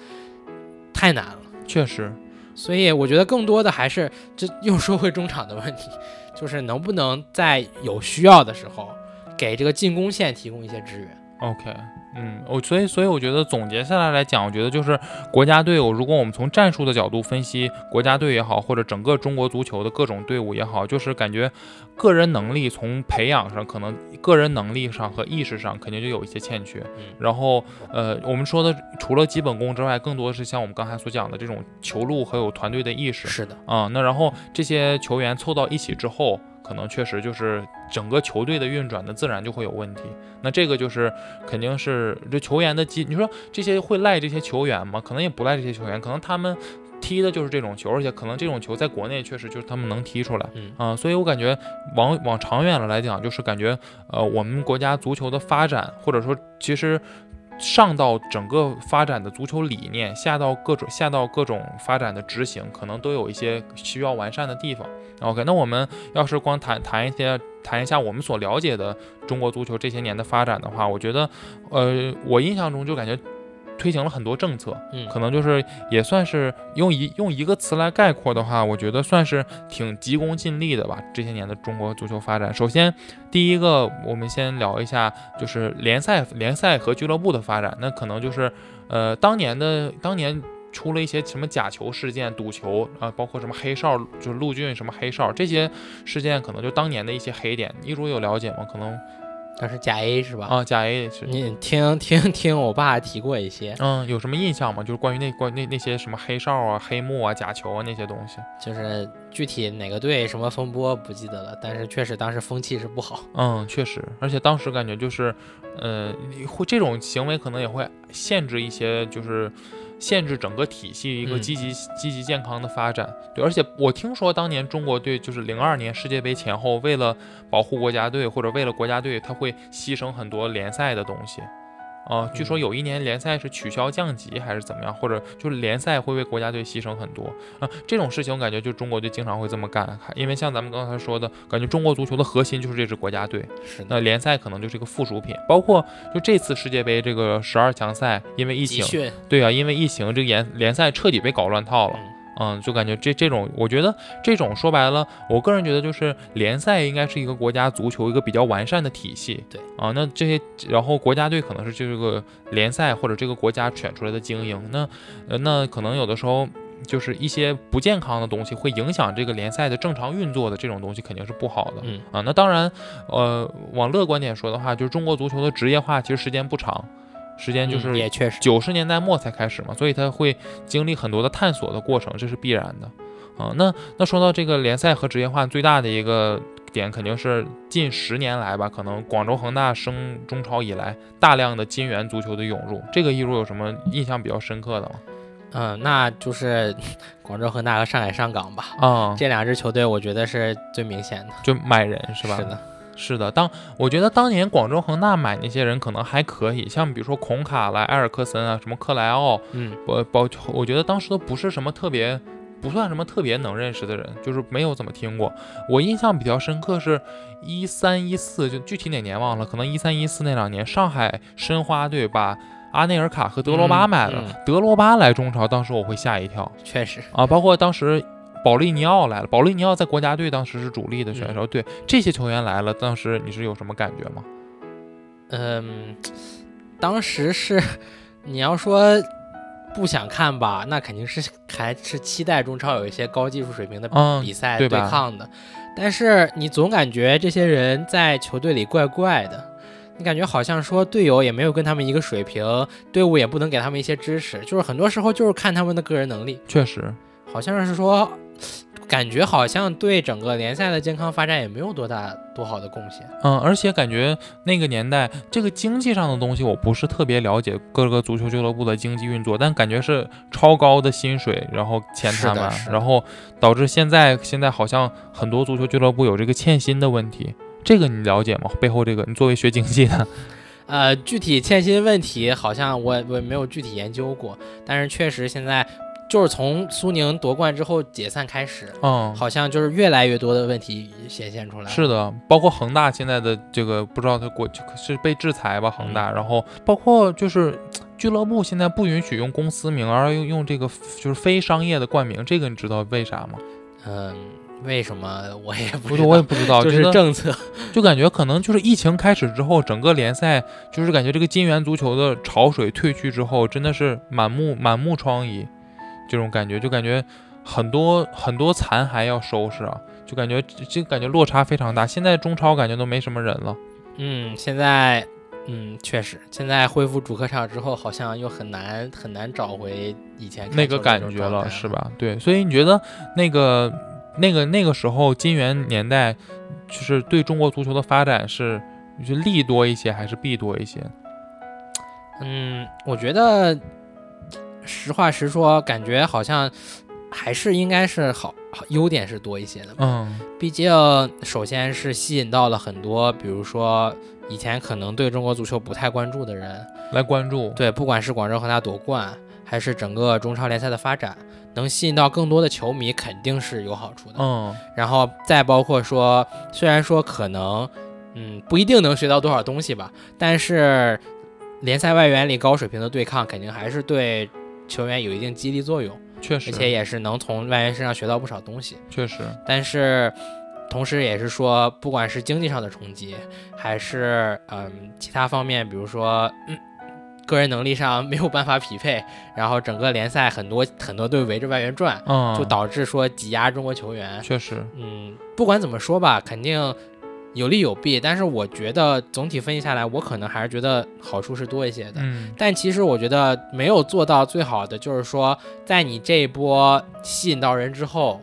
太难了。确实，所以我觉得更多的还是这又说回中场的问题，就是能不能在有需要的时候给这个进攻线提供一些支援。OK，嗯，我所以所以我觉得总结下来来讲，我觉得就是国家队伍，如果我们从战术的角度分析国家队也好，或者整个中国足球的各种队伍也好，就是感觉个人能力从培养上，可能个人能力上和意识上肯定就有一些欠缺。嗯然后呃，我们说的除了基本功之外，更多的是像我们刚才所讲的这种球路和有团队的意识。是的，啊、那然后这些球员凑到一起之后，可能确实就是整个球队的运转的自然就会有问题。那这个就是肯定是这球员的基，你说这些会赖这些球员吗？可能也不赖这些球员，可能他们踢的就是这种球，而且可能这种球在国内确实就是他们能踢出来。嗯啊、所以我感觉往往长远了来讲，就是感觉呃，我们国家足球的发展，或者说其实上到整个发展的足球理念，下到各种下到各种发展的执行，可能都有一些需要完善的地方。OK，那我们要是光谈谈一些谈一下我们所了解的中国足球这些年的发展的话，我觉得，呃，我印象中就感觉推行了很多政策，嗯可能就是也算是用一用一个词来概括的话，我觉得算是挺急功近利的吧。这些年的中国足球发展，首先第一个，我们先聊一下就是联赛联赛和俱乐部的发展。那可能就是呃当年的当年。出了一些什么假球事件、赌球啊、包括什么黑哨，就是陆俊什么黑哨这些事件，可能就当年的一些黑点。一如有了解吗？可能那是甲 A 是吧？啊，甲 A 是你听听听，我爸提过一些，嗯，有什么印象吗？就是关于那关那那些什么黑哨啊、黑幕啊、假球啊那些东西。就是具体哪个队什么风波不记得了，但是确实当时风气是不好。嗯，确实，而且当时感觉就是，呃，会这种行为可能也会限制一些，就是限制整个体系一个嗯积极、积极健康的发展。对，而且我听说当年中国队就是零二年世界杯前后，为了保护国家队或者为了国家队，他会牺牲很多联赛的东西。啊、据说嗯有一年联赛是取消降级还是怎么样，或者就是联赛会为国家队牺牲很多啊。这种事情我感觉就中国队经常会这么干，因为像咱们刚才说的，感觉中国足球的核心就是这支国家队。是，那联赛可能就是一个附属品，包括就这次世界杯这个十二强赛，因为疫情，对啊，因为疫情这个联联赛彻底被搞乱套了。嗯嗯，就感觉这这种，我觉得这种说白了，我个人觉得就是联赛应该是一个国家足球一个比较完善的体系。对啊，那这些，然后国家队可能是这个联赛或者这个国家选出来的精英，那呃那可能有的时候就是一些不健康的东西会影响这个联赛的正常运作的这种东西肯定是不好的。嗯啊，那当然，呃，往乐观点说的话，就是中国足球的职业化其实时间不长，时间就嗯是也确实，九十年代末才开始嘛，所以他会经历很多的探索的过程，这是必然的。啊，那那说到这个联赛和职业化最大的一个点，肯定是近十年来吧，可能广州恒大升中超以来，大量的金元足球的涌入，这个一如有什么印象比较深刻的吗？嗯，那就是 广州恒大和上海上港吧。啊、这两支球队，我觉得是最明显的，就买人是吧？是的，是的，当我觉得当年广州恒大买那些人可能还可以，像比如说孔卡啦、埃尔克森啊、什么克莱奥，嗯，包包，我觉得当时都不是什么特别，不算什么特别能认识的人，就是没有怎么听过。我印象比较深刻是一三一四，就具体哪年忘了，可能一三一四那两年，上海申花队把阿内尔卡和德罗巴嗯买了，嗯德罗巴来中超，当时我会吓一跳确实，啊，包括当时。保利尼奥来了，保利尼奥在国家队当时是主力的选手，对这些球员来了，当时你是有什么感觉吗？嗯，当时是你要说不想看吧，那肯定是还是期待中超有一些高技术水平的嗯比赛对抗的，但是你总感觉这些人在球队里怪怪的。你感觉好像说队友也没有跟他们一个水平，队伍也不能给他们一些支持，就是很多时候就是看他们的个人能力，确实，好像是说，感觉好像对整个联赛的健康发展也没有多大多好的贡献。嗯，而且感觉那个年代这个经济上的东西，我不是特别了解各个足球俱乐部的经济运作，但感觉是超高的薪水，然后欠他们然后导致现在现在好像很多足球俱乐部有这个欠薪的问题，这个你了解吗？背后这个，你作为学经济的，呃，具体欠薪问题好像我我没有具体研究过，但是确实现在就是从苏宁夺冠之后解散开始，嗯，好像就是越来越多的问题显现出来。是的，包括恒大现在的这个不知道他国是被制裁吧？恒大，然后包括就是 俱乐部现在不允许用公司名，而用用这个就是非商业的冠名，这个你知道为啥吗？嗯，为什么我也不不是，我也不知道，就是政策，就感觉可能就是疫情开始之后，整个联赛就是感觉这个金元足球的潮水退去之后，真的是满目满目疮痍，这种感觉就感觉很多很多残骸要收拾啊，就感觉这感觉落差非常大。现在中超感觉都没什么人了。嗯，现在嗯确实，现在恢复主客场之后，好像又很难很难找回以前那个感觉了，是吧？对，所以你觉得那个那个那个时候金元年代，就是对中国足球的发展是是利多一些还是弊多一些？嗯，我觉得实话实说，感觉好像还是应该是好，优点是多一些的。嗯，毕竟首先是吸引到了很多，比如说以前可能对中国足球不太关注的人来关注。对，不管是广州恒大夺冠，还是整个中超联赛的发展，能吸引到更多的球迷，肯定是有好处的。嗯，然后再包括说，虽然说可能，嗯，不一定能学到多少东西吧，但是。联赛外援里高水平的对抗，肯定还是对球员有一定激励作用，确实，而且也是能从外援身上学到不少东西，确实。但是，同时也是说，不管是经济上的冲击，还是嗯其他方面，比如说嗯个人能力上没有办法匹配，然后整个联赛很多很多队围着外援转，嗯，就导致说挤压中国球员，确实，嗯，不管怎么说吧，肯定。有利有弊，但是我觉得总体分析下来，我可能还是觉得好处是多一些的。嗯，但其实我觉得没有做到最好的，就是说在你这一波吸引到人之后，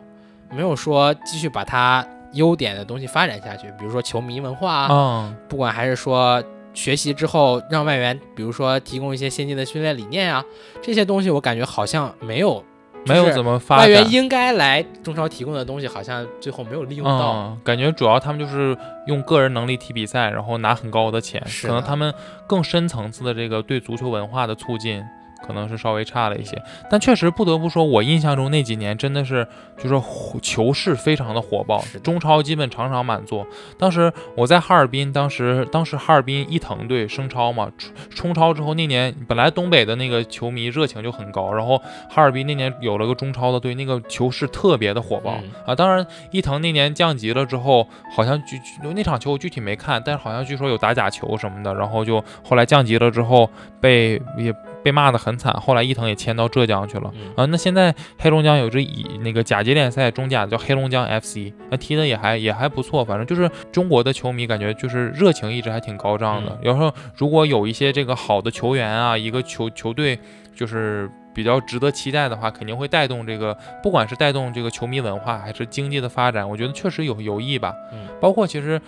没有说继续把它优点的东西发展下去，比如说球迷文化啊，不管还是说学习之后让外援，比如说提供一些先进的训练理念啊，这些东西我感觉好像没有。没有怎么发外援应该来中超提供的东西，好像最后没有利用到。感觉主要他们就是用个人能力踢比赛，然后拿很高的钱，可能他们更深层次的这个对足球文化的促进。可能是稍微差了一些，但确实不得不说，我印象中那几年真的是就是球市非常的火爆，中超基本场场满座。当时我在哈尔滨，当时当时哈尔滨伊藤队升超嘛，冲超之后那年本来东北的那个球迷热情就很高，然后哈尔滨那年有了个中超的队，那个球市特别的火爆啊。当然伊藤那年降级了之后，好像具那场球我具体没看，但是好像据说有打假球什么的，然后就后来降级了之后被也。被骂得很惨，后来伊藤也迁到浙江去了啊。那现在黑龙江有支以那个甲级联赛中甲叫黑龙江 FC，那踢的也还也还不错。反正就是中国的球迷感觉就是热情一直还挺高涨的。有时候如果有一些这个好的球员啊，一个球球队就是比较值得期待的话，肯定会带动这个，不管是带动这个球迷文化还是经济的发展，我觉得确实有有益吧。嗯，包括其实。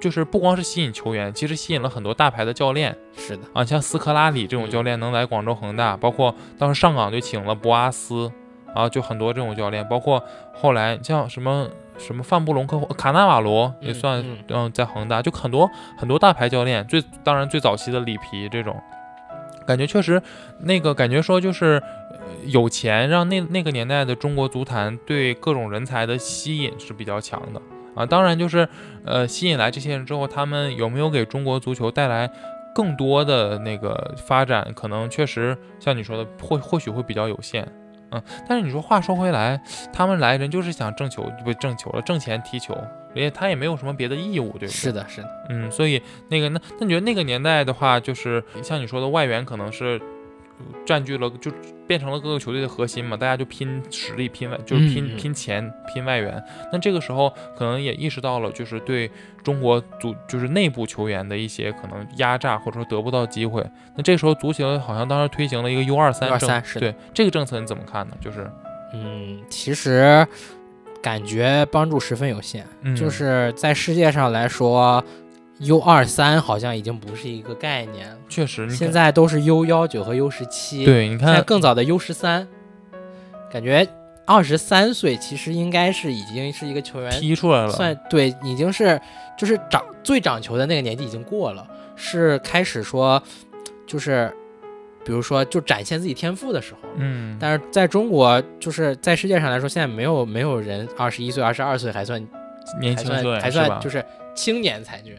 就是不光是吸引球员，其实吸引了很多大牌的教练。是的啊，像斯科拉里这种教练能来广州恒大，包括当时上港就请了博阿斯，啊，就很多这种教练。包括后来像什么什么范布隆克、卡纳瓦罗也算，嗯，在恒大就很多很多大牌教练。最当然最早期的里皮这种，感觉确实那个感觉说就是有钱让那那个年代的中国足坛对各种人才的吸引是比较强的。啊，当然就是，呃，吸引来这些人之后，他们有没有给中国足球带来更多的那个发展？可能确实像你说的，或或许会比较有限。嗯，但是你说话说回来，他们来人就是想挣球，不挣球了，挣钱踢球，人家他也没有什么别的义务，对不对？是的，是的。嗯，所以那个那那你觉得那个年代的话，就是像你说的外援可能是。占据了，就变成了各个球队的核心嘛，大家就拼实力、拼外，就是拼拼钱、拼外援。那这个时候可能也意识到了，就是对中国足，就是内部球员的一些可能压榨，或者说得不到机会。那这时候足协好像当时推行了一个 U 二三政，对这个政策你怎么看呢？就是，嗯，其实感觉帮助十分有限，就是在世界上来说。U 二三好像已经不是一个概念了，确实，现在都是 U 幺九和 U 十七。对，你看更早的 U 十三，感觉二十三岁其实应该是已经是一个球员踢出来了，算对，已经是就是长最长球的那个年纪已经过了，是开始说就是比如说就展现自己天赋的时候。嗯，但是在中国，就是在世界上来说，现在没有没有人二十一岁、二十二岁还算还年轻还算就是青年才俊。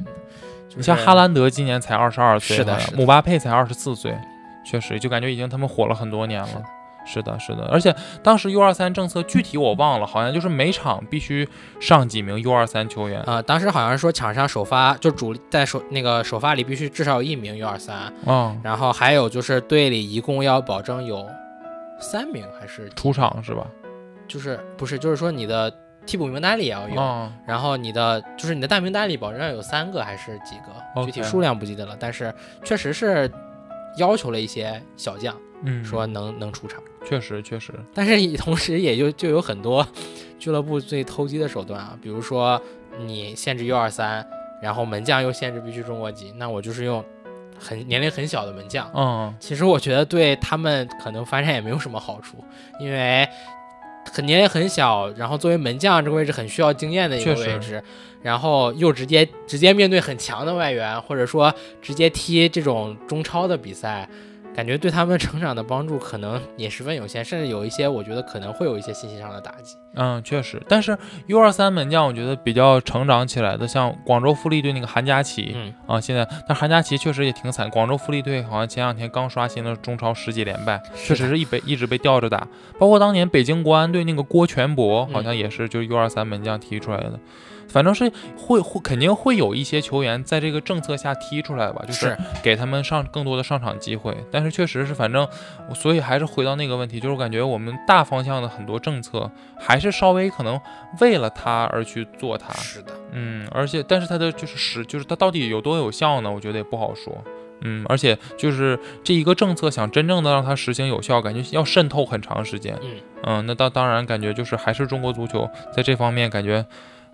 你像哈兰德今年才二十二岁，是的是的姆巴佩才二十四岁，确实就感觉已经他们火了很多年了。是的，是的，而且当时 U 二三政策具体我忘了，好像就是每场必须上几名 U 二三球员。呃，当时好像是说场上首发就主力在首那个首发里必须至少有一名 U 二三，嗯，然后还有就是队里一共要保证有三名还是出场是吧？就是不是就是说你的替补名单里也要有，嗯，然后你的就是你的大名单里保证要有三个还是几个具体数量不记得了，但是确实是要求了一些小将嗯，说能能出场，确实确实，但是也同时也就就有很多俱乐部最偷鸡的手段啊，比如说你限制 U 二三，然后门将又限制必须中国籍，那我就是用很年龄很小的门将。嗯，其实我觉得对他们可能发展也没有什么好处，因为很年龄很小，然后作为门将这个位置很需要经验的一个位置，然后又直接直接面对很强的外援，或者说直接踢这种中超的比赛。感觉对他们成长的帮助可能也十分有限，甚至有一些我觉得可能会有一些信息上的打击。嗯，确实，但是 U 二三门将，我觉得比较成长起来的，像广州富力队那个韩佳琪，嗯，啊，现在但韩佳琪确实也挺惨，广州富力队好像前两天刚刷新了中超十几连败，确实是一被一直被吊着打。包括当年北京国安队那个郭全博，好像也是就是 U 二三门将踢出来的。反正是会会肯定会有一些球员在这个政策下踢出来吧，就是是给他们上更多的上场机会。但是确实是，反正所以还是回到那个问题，就是我感觉我们大方向的很多政策还是稍微可能为了他而去做它，是的，嗯，而且但是它的就是实就是它到底有多有效呢？我觉得也不好说。嗯，而且就是这一个政策想真正的让它实行有效，感觉要渗透很长时间。嗯嗯，那当当然感觉就是还是中国足球在这方面感觉。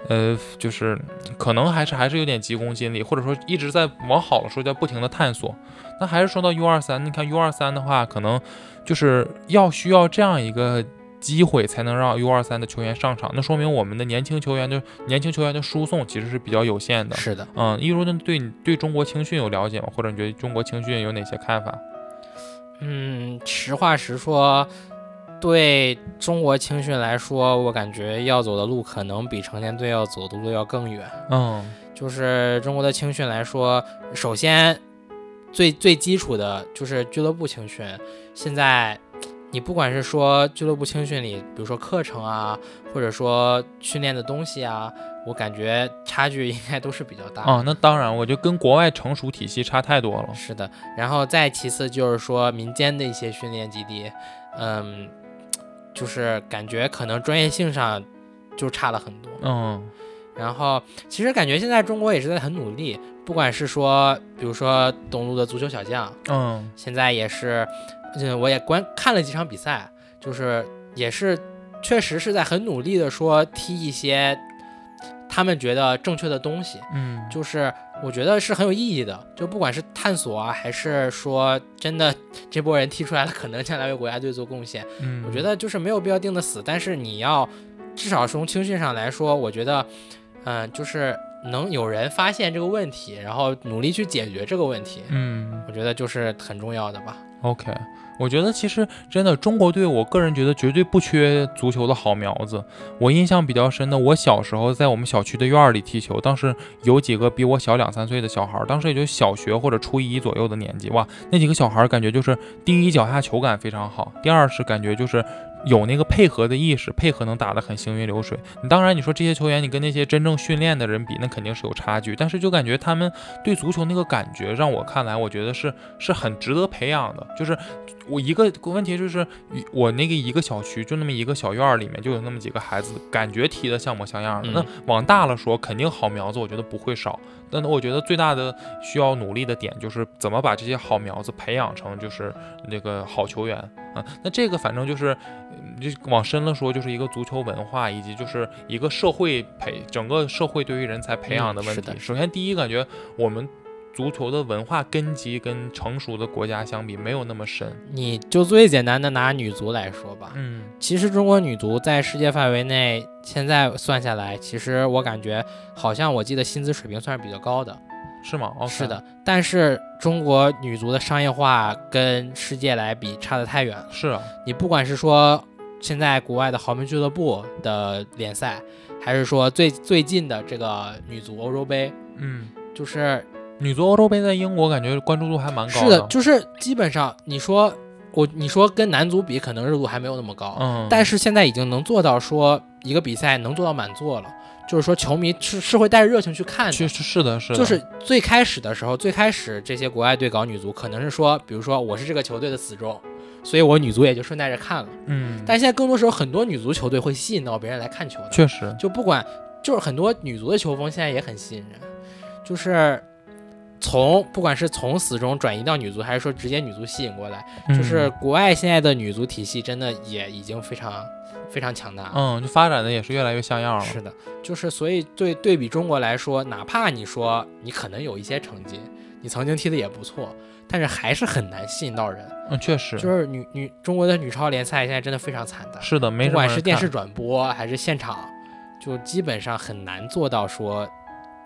呃，就是可能还是还是有点急功近利，或者说一直在往好了说在不停的探索。那还是说到 U 二三，你看 U 二三的话，可能就是要需要这样一个机会才能让 U 二三的球员上场，那说明我们的年轻球员的年轻球员的输送其实是比较有限的。是的。嗯，一如呢对你对中国青训有了解吗？或者你觉得中国青训有哪些看法？嗯，实话实说，对中国青训来说，我感觉要走的路可能比成年队要走的路要更远。嗯就是中国的青训来说，首先最最基础的就是俱乐部青训。现在你不管是说俱乐部青训里，比如说课程啊，或者说训练的东西啊，我感觉差距应该都是比较大的。啊，那当然，我觉得跟国外成熟体系差太多了。是的，然后再其次就是说民间的一些训练基地，嗯，就是感觉可能专业性上就差了很多。嗯然后其实感觉现在中国也是在很努力，不管是说比如说东路的足球小将，嗯现在也是，嗯，我也观看了几场比赛，就是也是确实是在很努力的说踢一些他们觉得正确的东西。嗯，就是我觉得是很有意义的，就不管是探索啊，还是说真的这波人踢出来了，可能将来为国家队做贡献，嗯，我觉得就是没有必要定的死，但是你要至少从青训上来说，我觉得，嗯、就是能有人发现这个问题，然后努力去解决这个问题，嗯我觉得就是很重要的吧。，OK。我觉得其实真的中国队，我个人觉得绝对不缺足球的好苗子。我印象比较深的，我小时候在我们小区的院儿里踢球，当时有几个比我小两三岁的小孩儿，当时也就小学或者初一左右的年纪，哇，那几个小孩儿感觉就是第一脚下球感非常好，第二是感觉就是有那个配合的意识，配合能打得很行云流水。你当然你说这些球员，你跟那些真正训练的人比，那肯定是有差距，但是就感觉他们对足球那个感觉，让我看来，我觉得是是很值得培养的。就是我一个问题就是，我那个一个小区就那么一个小院儿里面就有那么几个孩子，感觉踢得像模像样的。嗯那往大了说，肯定好苗子，我觉得不会少。但我觉得最大的需要努力的点就是怎么把这些好苗子培养成就是那个好球员啊。那这个反正就是，嗯就往深了说，就是一个足球文化以及就是一个社会培整个社会对于人才培养的问题。嗯首先第一，感觉我们足球的文化根基跟成熟的国家相比没有那么深。你就最简单的拿女足来说吧，嗯其实中国女足在世界范围内，现在算下来，其实我感觉好像我记得薪资水平算是比较高的。是吗？哦，是的，但是中国女足的商业化跟世界来比差得太远了。是啊，你不管是说现在国外的豪门俱乐部的联赛，还是说最最近的这个女足欧洲杯，嗯，就是女足欧洲杯在英国感觉关注度还蛮高是的，就是基本上你说我你说跟男足比，可能热度还没有那么高，嗯，但是现在已经能做到说一个比赛能做到满座了。就是说，球迷是是会带着热情去看的，确实是的，是的。就是最开始的时候，最开始这些国外队搞女足，可能是说，比如说我是这个球队的死忠，所以我女足也就顺带着看了。嗯。但现在更多时候，很多女足球队会吸引到别人来看球的。确实。就不管，就是很多女足的球风现在也很吸引人，就是从不管是从死忠转移到女足，还是说直接女足吸引过来，就是国外现在的女足体系真的也已经非常。非常强大，嗯，就发展的也是越来越像样了。是的，就是所以对对比中国来说，哪怕你说你可能有一些成绩，你曾经踢的也不错，但是还是很难吸引到人。嗯，确实，就是女女中国的女超联赛现在真的非常惨淡。是的，没不管是电视转播还是现场，就基本上很难做到说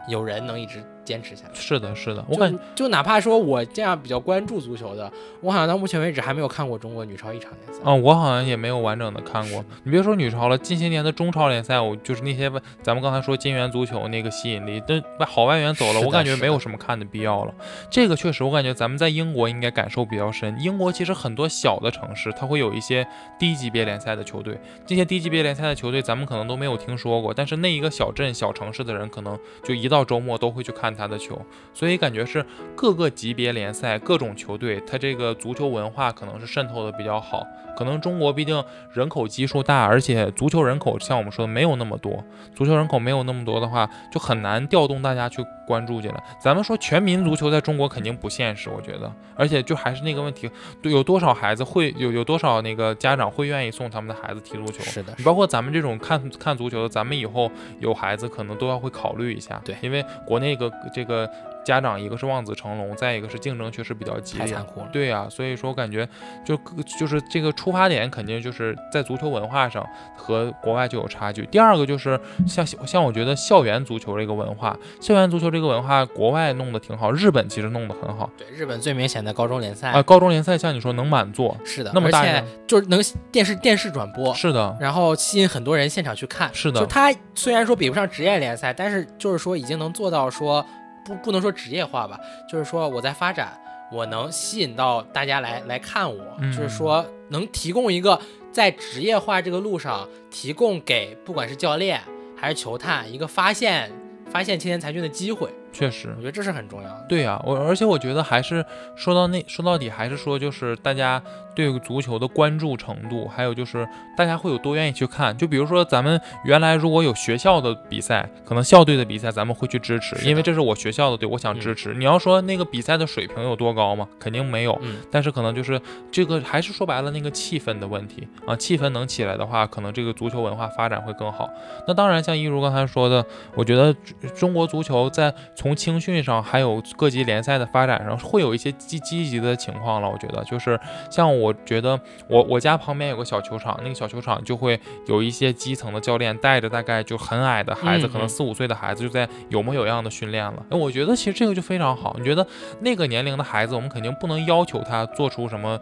有人能一直。坚持下来是的，是的，我感就哪怕说我这样比较关注足球的，我好像到目前为止还没有看过中国女超一场联赛。嗯，我好像也没有完整的看过。你别说女超了，近些年的中超联赛，我就是那些咱们刚才说金元足球那个吸引力，但好外援走了，我感觉没有什么看的必要了。这个确实，我感觉咱们在英国应该感受比较深。英国其实很多小的城市，它会有一些低级别联赛的球队，这些低级别联赛的球队咱们可能都没有听说过，但是那一个小镇小城市的人，可能就一到周末都会去看他的球。所以感觉是各个级别联赛、各种球队，他这个足球文化可能是渗透的比较好。可能中国毕竟人口基数大，而且足球人口像我们说的没有那么多。足球人口没有那么多的话，就很难调动大家去关注进来。咱们说全民足球在中国肯定不现实，我觉得。而且就还是那个问题，有多少孩子会有有多少那个家长会愿意送他们的孩子踢足球？是的，包括咱们这种看看足球的，咱们以后有孩子可能都要会考虑一下。对，因为国内个这个。家长一个是望子成龙，再一个是竞争确实比较激烈。对呀，所以说我感觉就就是这个出发点肯定就是在足球文化上和国外就有差距。第二个就是像像我觉得校园足球这个文化，校园足球这个文化国外弄得挺好，日本其实弄得很好。对，日本最明显的高中联赛啊，高中联赛像你说能满座，是的，那么大，就是能电视电视转播，是的，然后吸引很多人现场去看，是的。就他虽然说比不上职业联赛，但是就是说已经能做到说。不不能说职业化吧，就是说我在发展，我能吸引到大家来来看我，就是说能提供一个在职业化这个路上提供给不管是教练还是球探一个发现发现青年才俊的机会。确实，我觉得这是很重要的。对呀，我而且我觉得还是说到那说到底还是说就是大家对足球的关注程度，还有就是大家会有多愿意去看。就比如说咱们原来如果有学校的比赛，可能校队的比赛咱们会去支持，因为这是我学校的队，我想支持。你要说那个比赛的水平有多高吗？肯定没有。但是可能就是这个还是说白了那个气氛的问题啊，气氛能起来的话，可能这个足球文化发展会更好。那当然，像一如刚才说的，我觉得中国足球在从从青训上，还有各级联赛的发展上，会有一些积积极的情况了。我觉得，就是像我觉得，我我家旁边有个小球场，那个小球场就会有一些基层的教练带着大概就很矮的孩子，可能四五岁的孩子，就在有模有样的训练了。哎，我觉得其实这个就非常好。你觉得那个年龄的孩子，我们肯定不能要求他做出什么，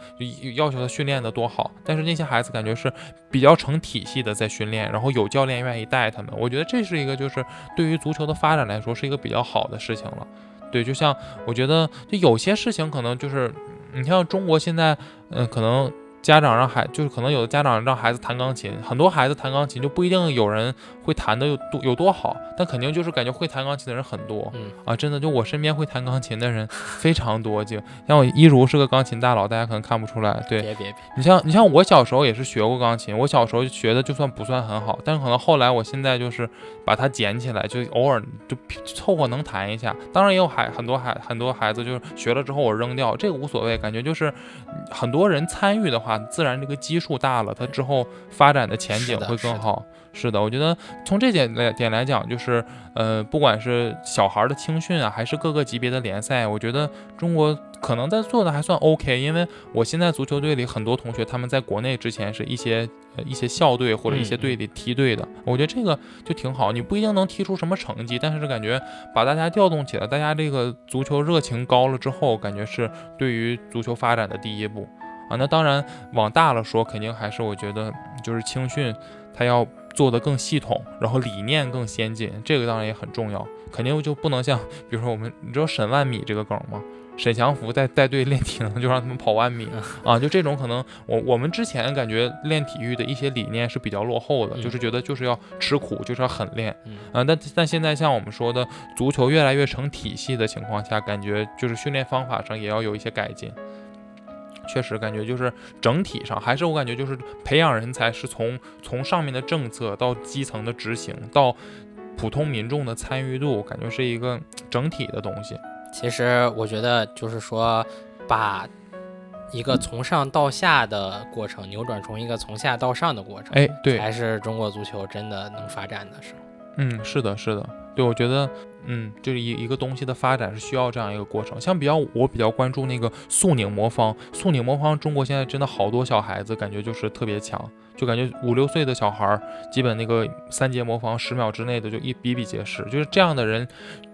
要求他训练的多好，但是那些孩子感觉是比较成体系的在训练，然后有教练愿意带他们。我觉得这是一个就是对于足球的发展来说是一个比较好的。事情了，对，就像我觉得，就有些事情可能就是，你像中国现在，嗯，可能。家长让孩就是可能有的家长让孩子弹钢琴，很多孩子弹钢琴就不一定有人会弹的有多有多好，但肯定就是感觉会弹钢琴的人很多，嗯。啊，真的就我身边会弹钢琴的人非常多，就像我一如是个钢琴大佬，大家可能看不出来，对，别别别，你像你像我小时候也是学过钢琴，我小时候学的就算不算很好，但是可能后来我现在就是把它捡起来，就偶尔就凑合能弹一下，当然也有孩很多孩很多孩子就是学了之后我扔掉，这个无所谓，感觉就是很多人参与的话。自然这个基数大了，它之后发展的前景会更好。是的，我觉得从这点来点来讲，就是呃，不管是小孩的青训啊，还是各个级别的联赛，我觉得中国。可能在做的还算 OK，因为我现在足球队里很多同学他们在国内之前是一些呃一些校队或者一些队里梯队的，我觉得这个就挺好。你不一定能踢出什么成绩，但是感觉把大家调动起来，大家这个足球热情高了之后，感觉是对于足球发展的第一步啊。那当然往大了说，肯定还是我觉得就是青训，它要做的更系统，然后理念更先进，这个当然也很重要。肯定就不能像比如说我们，你知道沈万米这个梗吗？沈祥福带带队练体能，就让他们跑万米啊，就这种可能，我我们之前感觉练体育的一些理念是比较落后的，就是觉得就是要吃苦，就是要狠练啊。但但现在像我们说的，足球越来越成体系的情况下，感觉就是训练方法上也要有一些改进。确实感觉就是整体上，还是我感觉就是培养人才是从从上面的政策到基层的执行到普通民众的参与度，感觉是一个整体的东西。其实我觉得就是说，把一个从上到下的过程扭转成一个从下到上的过程，哎，对，才是中国足球真的能发展的时候。嗯，是的，是的，对，我觉得，嗯，就是一一个东西的发展是需要这样一个过程。像比较我比较关注那个速拧魔方，速拧魔方，中国现在真的好多小孩子感觉就是特别强，就感觉五六岁的小孩儿，基本那个三阶魔方十秒之内的就一比比皆是，就是这样的人。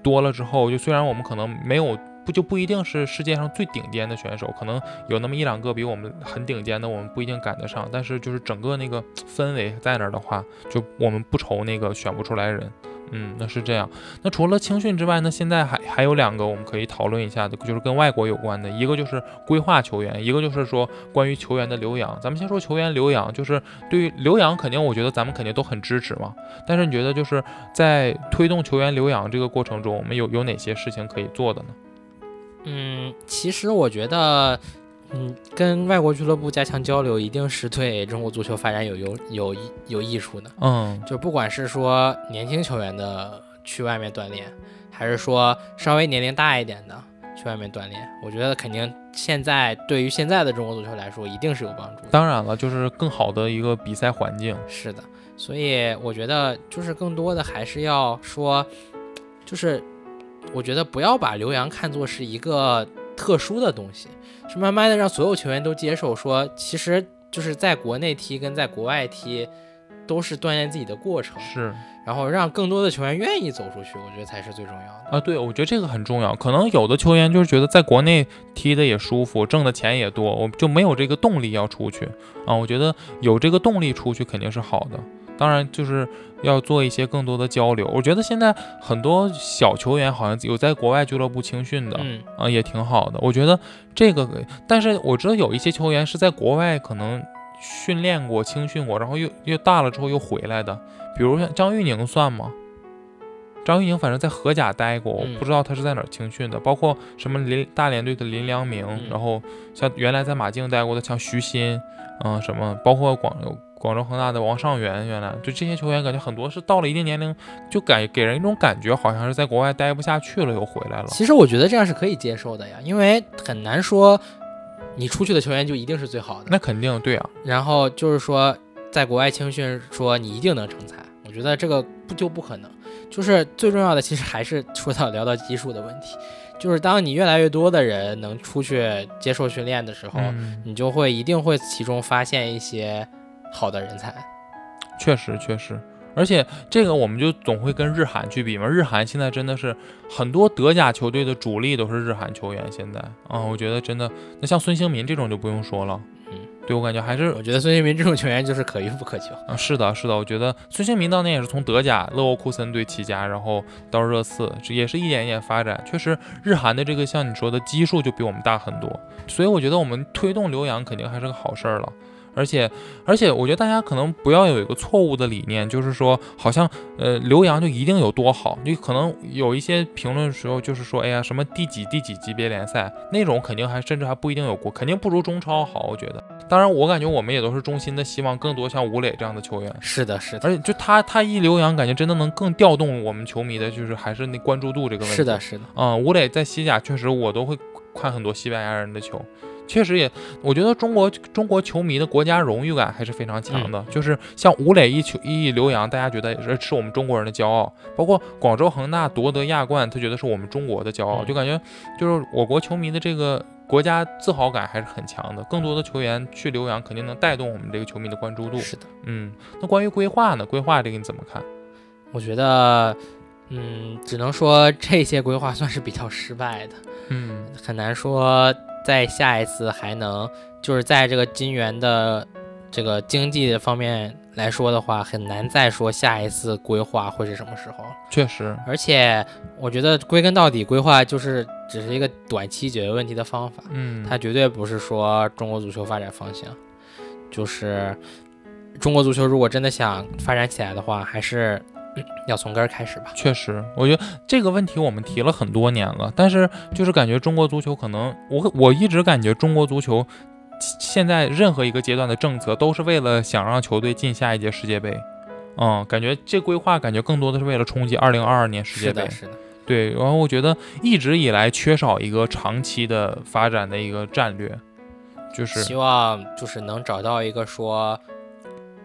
多了之后，就虽然我们可能没有不就不一定是世界上最顶尖的选手，可能有那么一两个比我们很顶尖的，我们不一定赶得上。但是就是整个那个氛围在那儿的话，就我们不愁那个选不出来人。嗯，那是这样。那除了青训之外，那现在还还有两个我们可以讨论一下的，就是跟外国有关的。一个就是规划球员，一个就是说关于球员的留洋。咱们先说球员留洋，就是对于留洋，肯定我觉得咱们肯定都很支持嘛。但是你觉得就是在推动球员留洋这个过程中，我们有有哪些事情可以做的呢？嗯，其实我觉得。嗯，跟外国俱乐部加强交流，一定是对中国足球发展有有有有益处的。嗯，就不管是说年轻球员的去外面锻炼，还是说稍微年龄大一点的去外面锻炼，我觉得肯定现在对于现在的中国足球来说，一定是有帮助。当然了，就是更好的一个比赛环境。是的，所以我觉得就是更多的还是要说，就是我觉得不要把留洋看作是一个特殊的东西。是慢慢的让所有球员都接受，说其实就是在国内踢跟在国外踢，都是锻炼自己的过程。是，然后让更多的球员愿意走出去，我觉得才是最重要的啊。对，我觉得这个很重要。可能有的球员就是觉得在国内踢的也舒服，挣的钱也多，我就没有这个动力要出去啊。我觉得有这个动力出去肯定是好的。当然，就是要做一些更多的交流。我觉得现在很多小球员好像有在国外俱乐部青训的，啊，也挺好的。我觉得这个，但是我知道有一些球员是在国外可能训练过、青训过，然后又又大了之后又回来的。比如像张玉宁算吗？张玉宁反正在荷甲待过，我不知道他是在哪儿青训的。包括什么林大连队的林良铭，然后像原来在马竞待过的像徐新，嗯，什么包括广。广州恒大的王上源，原来就这些球员，感觉很多是到了一定年龄，就感给人一种感觉，好像是在国外待不下去了，又回来了。其实我觉得这样是可以接受的呀，因为很难说你出去的球员就一定是最好的。那肯定对啊。然后就是说，在国外青训，说你一定能成才，我觉得这个不就不可能。就是最重要的，其实还是说到聊到基数的问题，就是当你越来越多的人能出去接受训练的时候，你就会一定会其中发现一些。好的人才，确实确实，而且这个我们就总会跟日韩去比嘛。日韩现在真的是很多德甲球队的主力都是日韩球员。现在啊，我觉得真的，那像孙兴民这种就不用说了。嗯，对我感觉还是，我觉得孙兴民这种球员就是可遇不可求啊。是的，是的，我觉得孙兴民当年也是从德甲勒沃库森队起家，然后到热刺，也是一点一点发展。确实，日韩的这个像你说的基数就比我们大很多，所以我觉得我们推动留洋肯定还是个好事儿了。而且，而且，我觉得大家可能不要有一个错误的理念，就是说，好像，呃，留洋就一定有多好。你可能有一些评论时候，就是说，哎呀，什么第几第几级别联赛那种，肯定还甚至还不一定有过，肯定不如中超好。我觉得，当然，我感觉我们也都是衷心的希望更多像吴磊这样的球员。是的，是的。而且，就他他一留洋，感觉真的能更调动我们球迷的，就是还是那关注度这个问题。是的，是的。嗯，吴磊在西甲确实，我都会看很多西班牙人的球。确实也，我觉得中国中国球迷的国家荣誉感还是非常强的。就是像吴磊一球一留洋，大家觉得是是我们中国人的骄傲。包括广州恒大夺得亚冠，他觉得是我们中国的骄傲。就感觉就是我国球迷的这个国家自豪感还是很强的。更多的球员去留洋，肯定能带动我们这个球迷的关注度。是的，嗯，那关于规划呢？规划这个你怎么看？我觉得，嗯，只能说这些规划算是比较失败的。嗯，很难说在下一次还能，就是在这个金元的这个经济的方面来说的话，很难再说下一次规划会是什么时候。确实，而且我觉得归根到底，规划就是只是一个短期解决问题的方法，嗯，它绝对不是说中国足球发展方向。就是中国足球如果真的想发展起来的话，还是 要从根儿开始吧。确实，我觉得这个问题我们提了很多年了，但是就是感觉中国足球可能，我我一直感觉中国足球现在任何一个阶段的政策都是为了想让球队进下一届世界杯。嗯，感觉这规划感觉更多的是为了冲击二零二二年世界杯。是的，是的。对，然后我觉得一直以来缺少一个长期的发展的一个战略，就是希望就是能找到一个说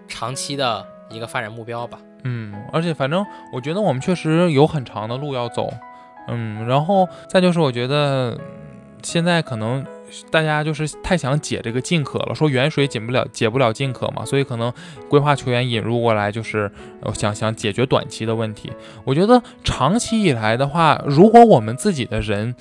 长期的一个发展目标吧。嗯，而且反正我觉得我们确实有很长的路要走。嗯，然后再就是我觉得现在可能大家就是太想解这个禁渴了，说远水解不了解不了近渴嘛，所以可能规划球员引入过来就是想想解决短期的问题。我觉得长期以来的话，如果我们自己的人。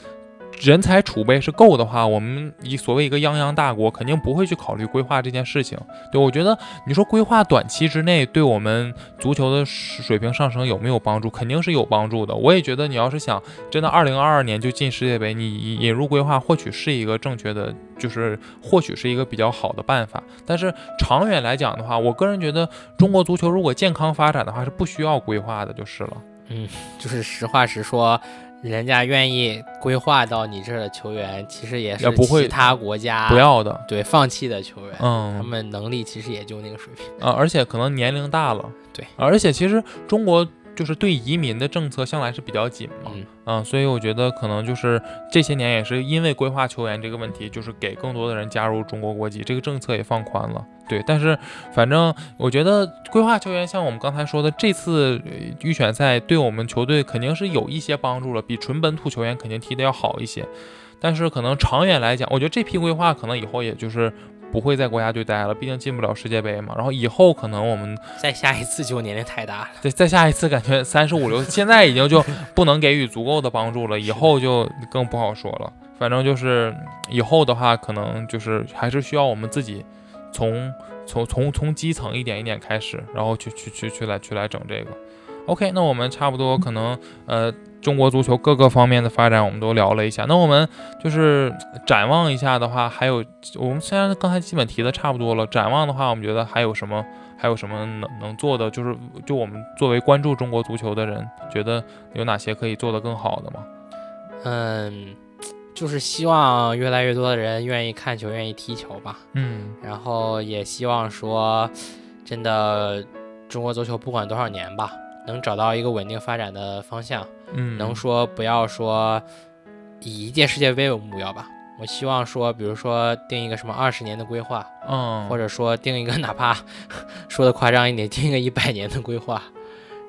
人才储备是够的话，我们以所谓一个泱泱大国，肯定不会去考虑规划这件事情。对我觉得，你说规划短期之内对我们足球的水平上升有没有帮助？肯定是有帮助的。我也觉得，你要是想真的二零二二年就进世界杯，你引入规划或许是一个正确的，就是或许是一个比较好的办法。但是长远来讲的话，我个人觉得，中国足球如果健康发展的话，是不需要规划的，就是了。嗯，就是实话实说。人家愿意规划到你这儿的球员，其实也是其他国家不要的，对放弃的球员。嗯，他们能力其实也就那个水平啊，而且可能年龄大了。对，而且其实中国。就是对移民的政策向来是比较紧嘛，嗯，所以我觉得可能就是这些年也是因为规划球员这个问题，就是给更多的人加入中国国籍，这个政策也放宽了。对，但是反正我觉得规划球员像我们刚才说的，这次预选赛对我们球队肯定是有一些帮助了，比纯本土球员肯定踢得要好一些。但是可能长远来讲，我觉得这批规划可能以后也就是。不会在国家队待了，毕竟进不了世界杯嘛。然后以后可能我们再下一次就年龄太大了，对再下一次感觉三十五六，现在已经就不能给予足够的帮助了，以后就更不好说了。反正就是以后的话，可能就是还是需要我们自己从从从从基层一点一点开始，然后去去去去来去来整这个。OK，那我们差不多可能呃。中国足球各个方面的发展，我们都聊了一下。那我们就是展望一下的话，还有我们虽然刚才基本提的差不多了，展望的话，我们觉得还有什么，还有什么能能做的？就是就我们作为关注中国足球的人，觉得有哪些可以做得更好的吗？嗯，就是希望越来越多的人愿意看球，愿意踢球吧。嗯，然后也希望说，真的中国足球不管多少年吧。能找到一个稳定发展的方向，嗯，能说不要说以一届世界杯为目标吧。我希望说，比如说定一个什么二十年的规划，嗯，或者说定一个哪怕说的夸张一点，定一个一百年的规划。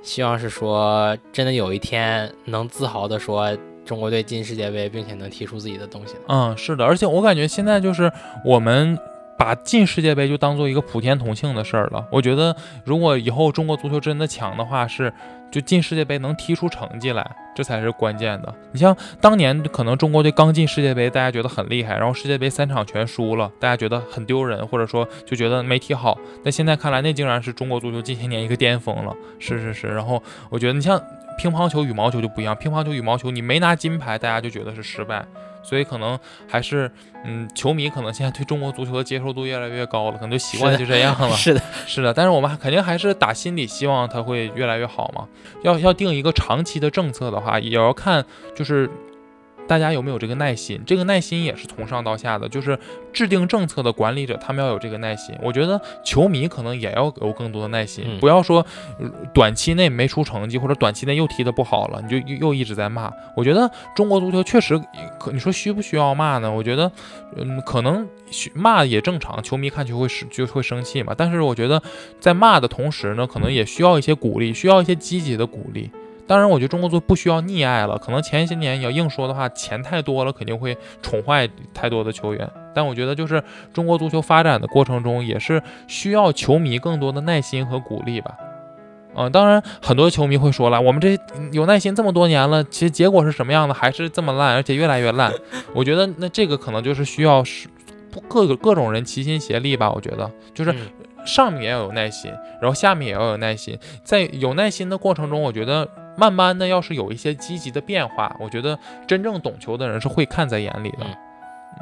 希望是说真的有一天能自豪的说中国队进世界杯，并且能踢出自己的东西。嗯，是的，而且我感觉现在就是我们。把进世界杯就当做一个普天同庆的事儿了。我觉得，如果以后中国足球真的强的话，是就进世界杯能踢出成绩来，这才是关键的。你像当年可能中国队刚进世界杯，大家觉得很厉害，然后世界杯三场全输了，大家觉得很丢人，或者说就觉得没踢好。但现在看来，那竟然是中国足球近些年一个巅峰了。是是是。然后我觉得，你像乒乓球、羽毛球就不一样，乒乓球、羽毛球你没拿金牌，大家就觉得是失败。所以可能还是，嗯，球迷可能现在对中国足球的接受度越来越高了，可能就习惯就这样了。是的，是的。但是我们肯定还是打心底希望它会越来越好嘛。要要定一个长期的政策的话，也要看就是。大家有没有这个耐心？这个耐心也是从上到下的，就是制定政策的管理者，他们要有这个耐心。我觉得球迷可能也要有更多的耐心，不要说短期内没出成绩，或者短期内又踢得不好了，你就又又一直在骂。我觉得中国足球确实，可你说需不需要骂呢？我觉得，嗯，可能骂也正常，球迷看球会是就会生气嘛。但是我觉得在骂的同时呢，可能也需要一些鼓励，需要一些积极的鼓励。当然，我觉得中国足不需要溺爱了，可能前些年你要硬说的话，钱太多了，肯定会宠坏太多的球员。但我觉得就是中国足球发展的过程中，也是需要球迷更多的耐心和鼓励吧。嗯，当然，很多球迷会说了，我们这有耐心这么多年了，其实结果是什么样的，还是这么烂，而且越来越烂。我觉得那这个可能就是需要是各个各种人齐心协力吧。我觉得就是上面也要有耐心，然后下面也要有耐心，在有耐心的过程中，我觉得慢慢的要是有一些积极的变化，我觉得真正懂球的人是会看在眼里的。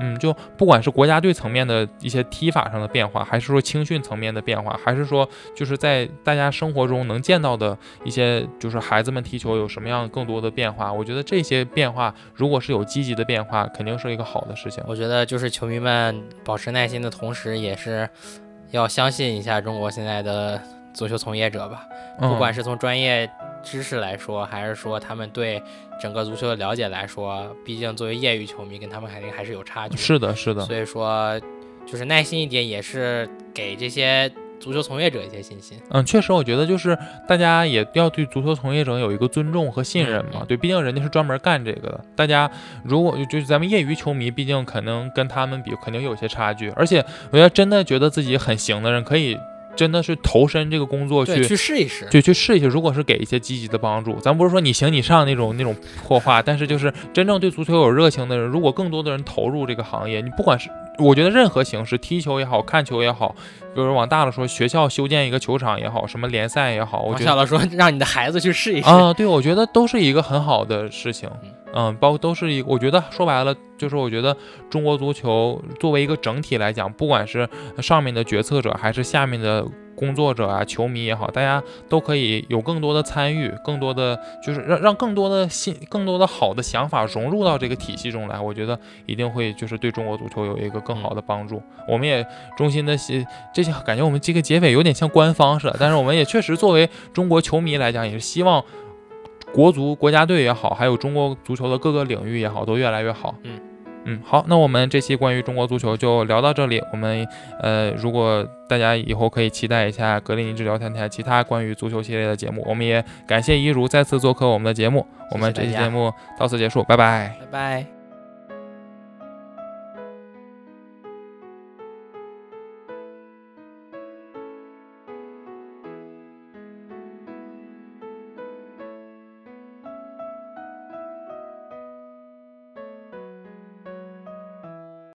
嗯，就不管是国家队层面的一些踢法上的变化，还是说青训层面的变化，还是说就是在大家生活中能见到的一些，就是孩子们踢球有什么样更多的变化，我觉得这些变化如果是有积极的变化，肯定是一个好的事情。我觉得就是球迷们保持耐心的同时，也是要相信一下中国现在的足球从业者吧，不管是从专业。知识来说，还是说他们对整个足球的了解来说，毕竟作为业余球迷，跟他们肯定还是有差距。是的，是的。所以说，就是耐心一点，也是给这些足球从业者一些信心。嗯，确实，我觉得就是大家也要对足球从业者有一个尊重和信任嘛。对，毕竟人家是专门干这个的。大家如果就是咱们业余球迷，毕竟可能跟他们比，肯定有些差距。而且，我要真的觉得自己很行的人，可以。真的是投身这个工作去去试一试，就去试一试。如果是给一些积极的帮助，咱不是说你行你上那种那种破话，但是就是真正对足球有热情的人，如果更多的人投入这个行业，你不管是我觉得任何形式，踢球也好看球也好，比如往大了说，学校修建一个球场也好，什么联赛也好，我觉得说让你的孩子去试一试啊，对，我觉得都是一个很好的事情。嗯，包括都是一，我觉得说白了就是，我觉得中国足球作为一个整体来讲，不管是上面的决策者还是下面的工作者啊、球迷也好，大家都可以有更多的参与，更多的就是让让更多的新、更多的好的想法融入到这个体系中来，我觉得一定会就是对中国足球有一个更好的帮助。我们也衷心的希，这些感觉我们这个结尾有点像官方似的，但是我们也确实作为中国球迷来讲，也是希望。国足国家队也好，还有中国足球的各个领域也好，都越来越好。嗯嗯，好，那我们这期关于中国足球就聊到这里。我们呃，如果大家以后可以期待一下格林尼治聊天台其他关于足球系列的节目。我们也感谢一如再次做客我们的节目。我们这期节目到此结束，拜拜，拜拜。